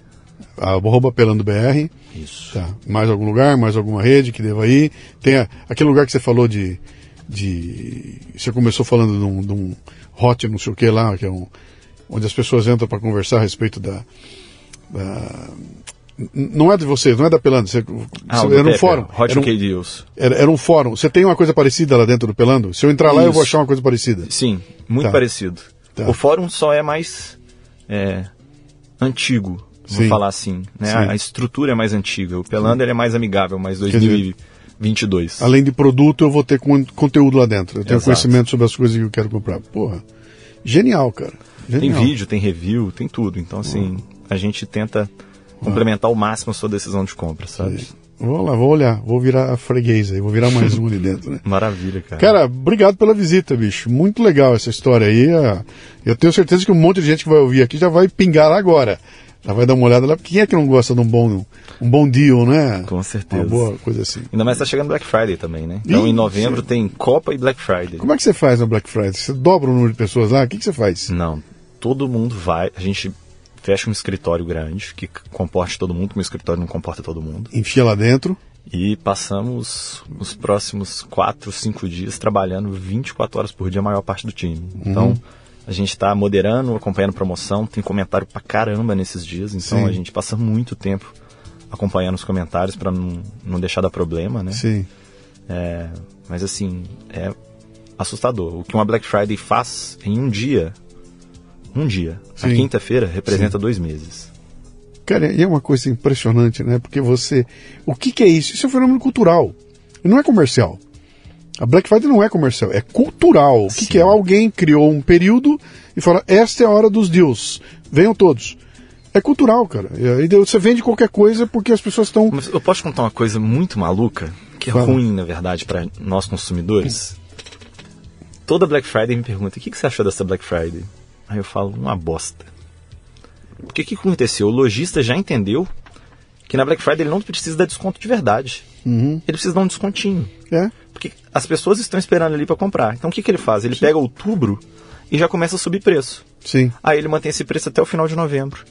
Arroba pelandobr. Isso. Tá. Mais algum lugar, mais alguma rede que deva ir. Tem a- aquele lugar que você falou de. de você começou falando de um, de um hot, não sei o que lá, que é um. onde as pessoas entram para conversar a respeito da. da- não é de vocês, não é da Pelando. Você, Ah, era um Pepe, fórum. Hot Era um, Deals. era, era um fórum. Você tem uma coisa parecida lá dentro do Pelando? Se eu entrar lá, eu vou Isso. achar uma coisa parecida. Sim, muito Tá. parecido. Tá. O fórum só é mais é, antigo, Sim. vou falar assim. Né? Sim. A, a estrutura é mais antiga. O Pelando ele é mais amigável, mais dizer, 2022. Além de produto, eu vou ter con- conteúdo lá dentro. Eu tenho Exato. conhecimento sobre as coisas que eu quero comprar. Porra, genial, cara. Tem Genial. vídeo, tem review, tem tudo. Então, assim, a gente tenta complementar ao máximo a sua decisão de compra, sabe? Vou lá, vou olhar, vou virar freguês aí, vou virar mais um ali dentro, né? Maravilha, cara. Cara, obrigado pela visita, bicho. Muito legal essa história aí. Ah, Eu tenho certeza que um monte de gente que vai ouvir aqui já vai pingar agora. Já vai dar uma olhada lá. porque Quem é que não gosta de um bom, um bom deal, né? Com certeza. Uma boa coisa assim. Ainda mais tá chegando Black Friday também, né? Então, Ih, em novembro tem Copa e Black Friday. Como é que você faz na Black Friday? Você dobra o número de pessoas lá? O que, que você faz? Não, todo mundo vai. A gente fecha um escritório grande que comporte todo mundo, porque o escritório não comporta todo mundo. Enfia lá dentro. E passamos os próximos 4, 5 dias trabalhando 24 horas por dia a maior parte do time. Então, a gente está moderando, acompanhando promoção, tem comentário pra caramba nesses dias, então Sim. a gente passa muito tempo acompanhando os comentários para não, não deixar dar problema, né? Sim. É, mas assim, é assustador. O que uma Black Friday faz em um dia, um dia, a Sim. quinta-feira representa dois meses. Cara, e é uma coisa impressionante, né? Porque você. O que, que é isso? Isso é um fenômeno cultural. E não é comercial. A Black Friday não é comercial, é cultural. O que, que é? Alguém criou um período e fala: esta é a hora dos deals. Venham todos. É cultural, cara. E você vende qualquer coisa porque as pessoas estão. Mas eu posso contar uma coisa muito maluca, que é Fala. ruim, na verdade, para nós consumidores? Toda Black Friday me pergunta: o que, que você achou dessa Black Friday? Aí eu falo: uma bosta. Porque o que aconteceu? O lojista já entendeu que na Black Friday ele não precisa dar desconto de verdade. Ele precisa dar um descontinho. É. Porque as pessoas estão esperando ali para comprar. Então o que, que ele faz? Ele pega outubro e já começa a subir preço. Sim, Aí ele mantém esse preço até o final de novembro.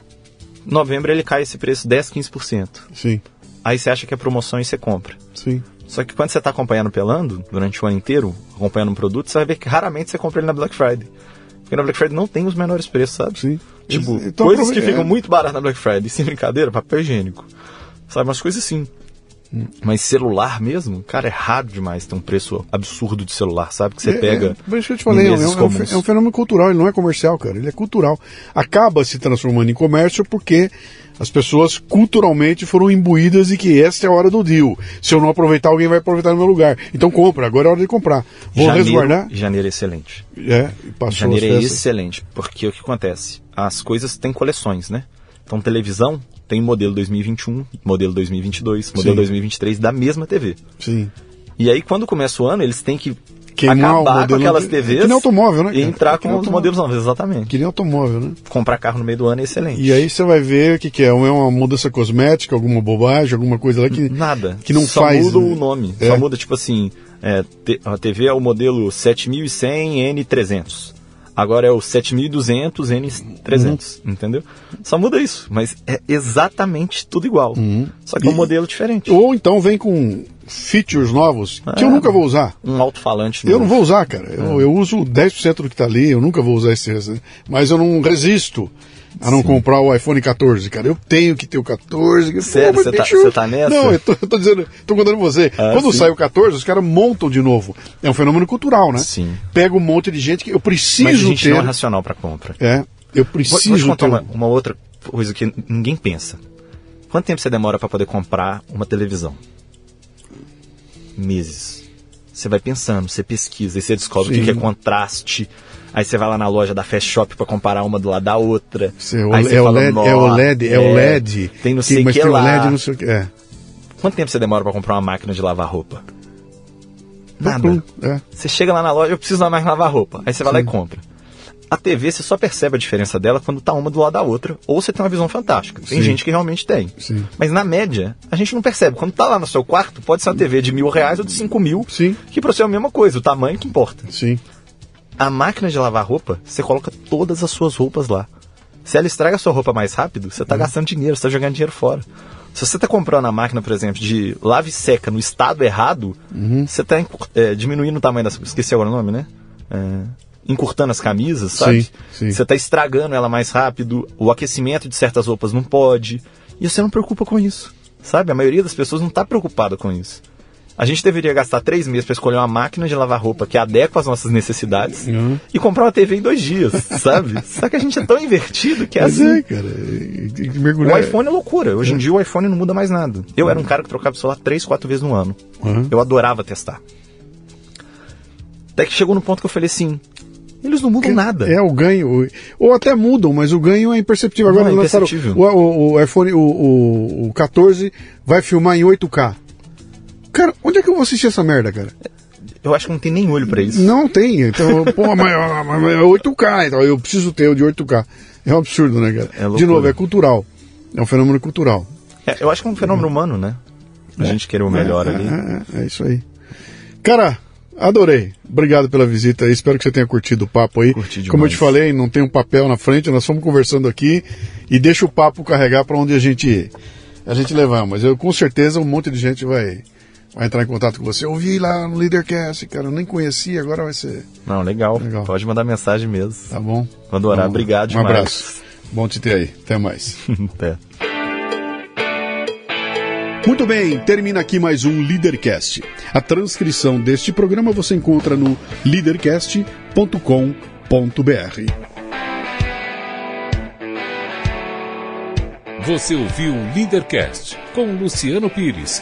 Novembro ele cai esse preço 10, 15%. sim, Aí você acha que é promoção e você compra. sim. Só que quando você está acompanhando pelando, durante o ano inteiro, acompanhando um produto, você vai ver que raramente você compra ele na Black Friday. Porque na Black Friday não tem os menores preços, sabe? Sim. Tipo, Então, coisas que ficam é. muito baratas na Black Friday, sem brincadeira, papel higiênico. Sabe, umas coisas assim. Mas celular mesmo, cara, é raro demais ter um preço absurdo de celular, sabe? Que você É, pega. É, por isso que eu te falei, é um, meses é um é um fenômeno cultural, ele não é comercial, cara, ele é cultural. Acaba se transformando em comércio porque as pessoas culturalmente foram imbuídas de que esta é a hora do deal. Se eu não aproveitar, alguém vai aproveitar no meu lugar. Então compra, agora é hora de comprar. Vou janeiro, resguardar. janeiro é excelente. É, passou Janeiro é excelente, porque o que acontece? As coisas têm coleções, né? Então, televisão tem modelo 2021, modelo 2022, modelo Sim. 2023 da mesma TV. Sim. E aí, quando começa o ano, eles têm que Queimar acabar com modelo aquelas ante- TVs que nem automóvel, né, e entrar nem com os automóvel. modelos novos, exatamente. Que nem automóvel, né? Comprar carro no meio do ano é excelente. E aí você vai ver o que, que é. É uma mudança cosmética, alguma bobagem, alguma coisa lá que. Nada. Que não Só faz. muda né? o nome. É. Só muda, tipo assim, é, a TV é o modelo 7100 N300. Agora é o 7200 N300, Uhum. entendeu? Só muda isso, mas é exatamente tudo igual. Só que é um Uhum. Modelo diferente. Ou então vem com features novos que eu É. nunca vou usar. Um alto-falante Eu novo. não vou usar, cara. Eu, eu uso 10% do que tá ali, eu nunca vou usar esse- Mas eu não resisto a não comprar o iPhone 14, cara. Eu tenho que ter o 14. Pô, Sério, você tá- você tá nessa? Não, eu tô, eu tô dizendo, tô contando pra você. Ah, Quando sim. sai o 14, os caras montam de novo. É um fenômeno cultural, né? Sim. Pega um monte de gente que eu preciso Mas a gente ter. não é racional para compra. É, eu Vou, preciso vou te contar ter. um- uma, uma outra coisa que ninguém pensa. Quanto tempo você demora para poder comprar uma televisão? meses. Você vai pensando, você pesquisa, e você descobre Sim. o que é contraste. Aí você vai lá na loja da Fast Shop para comparar uma do lado da outra. É, aí é, o LED, é o LED, é, é o LED. Tem não sei que, mas que tem lá. o LED, não sei o que. É. Quanto tempo você demora para comprar uma máquina de lavar roupa? Nada. É. Você chega lá na loja, eu preciso de uma máquina de lavar roupa. Aí você vai Sim. lá e compra. A TV você só percebe a diferença dela quando tá uma do lado da outra, ou você tem uma visão fantástica. Tem Sim. gente que realmente tem. Sim. Mas na média, a gente não percebe. Quando tá lá no seu quarto, pode ser uma TV de mil reais ou de cinco mil, Sim. que pra você é a mesma coisa, o tamanho que importa. Sim. A máquina de lavar roupa, você coloca todas as suas roupas lá. Se ela estraga a sua roupa mais rápido, você está uhum. gastando dinheiro, você está jogando dinheiro fora. Se você está comprando a máquina, por exemplo, de lave seca no estado errado, uhum. você está é, diminuindo o tamanho das. Esqueci agora o nome, né? É, encurtando as camisas, sabe? Sim, sim. Você está estragando ela mais rápido, o aquecimento de certas roupas não pode. E você não preocupa com isso, sabe? A maioria das pessoas não está preocupada com isso. A gente deveria gastar três meses para escolher uma máquina de lavar roupa que adequa às nossas necessidades uhum. e comprar uma TV em dois dias, sabe? Só que a gente é tão invertido que é Mas assim. É, cara. O iPhone é loucura. Hoje em dia o iPhone não muda mais nada. Eu era um cara que trocava o celular três, quatro vezes no ano. Uhum. Eu adorava testar. Até que chegou no ponto que eu falei assim, eles não mudam nada. É, o ganho. Ou até mudam, mas o ganho é imperceptível. Agora não, é imperceptível. O, o, o, iPhone, o, o, o 14 vai filmar em 8K. Cara, onde é que eu vou assistir essa merda, cara? Eu acho que não tem nem olho para isso. Não tem. Então, pô, mas, mas, é 8K, então eu preciso ter o de 8K. É um absurdo, né, cara? É de novo, é cultural. É um fenômeno cultural. É, eu acho que é um fenômeno é. humano, né? A é. gente querer o melhor é, ali. É, é, isso aí. Cara, adorei. Obrigado pela visita. Espero que você tenha curtido o papo aí. Como eu te falei, não tem um papel na frente, nós fomos conversando aqui e deixa o papo carregar para onde a gente a gente levar. Mas eu com certeza um monte de gente vai vai entrar em contato com você. Eu ouvi lá no Leadercast, cara, eu nem conhecia, agora vai ser. Não, legal. legal. Pode mandar mensagem mesmo. Tá bom. Vou adorar. Tá Obrigado um demais. Um abraço. Bom te ter aí. Até mais. Até. Muito bem, termina aqui mais um Leadercast. A transcrição deste programa você encontra no leadercast.com.br. Você ouviu o Leadercast com Luciano Pires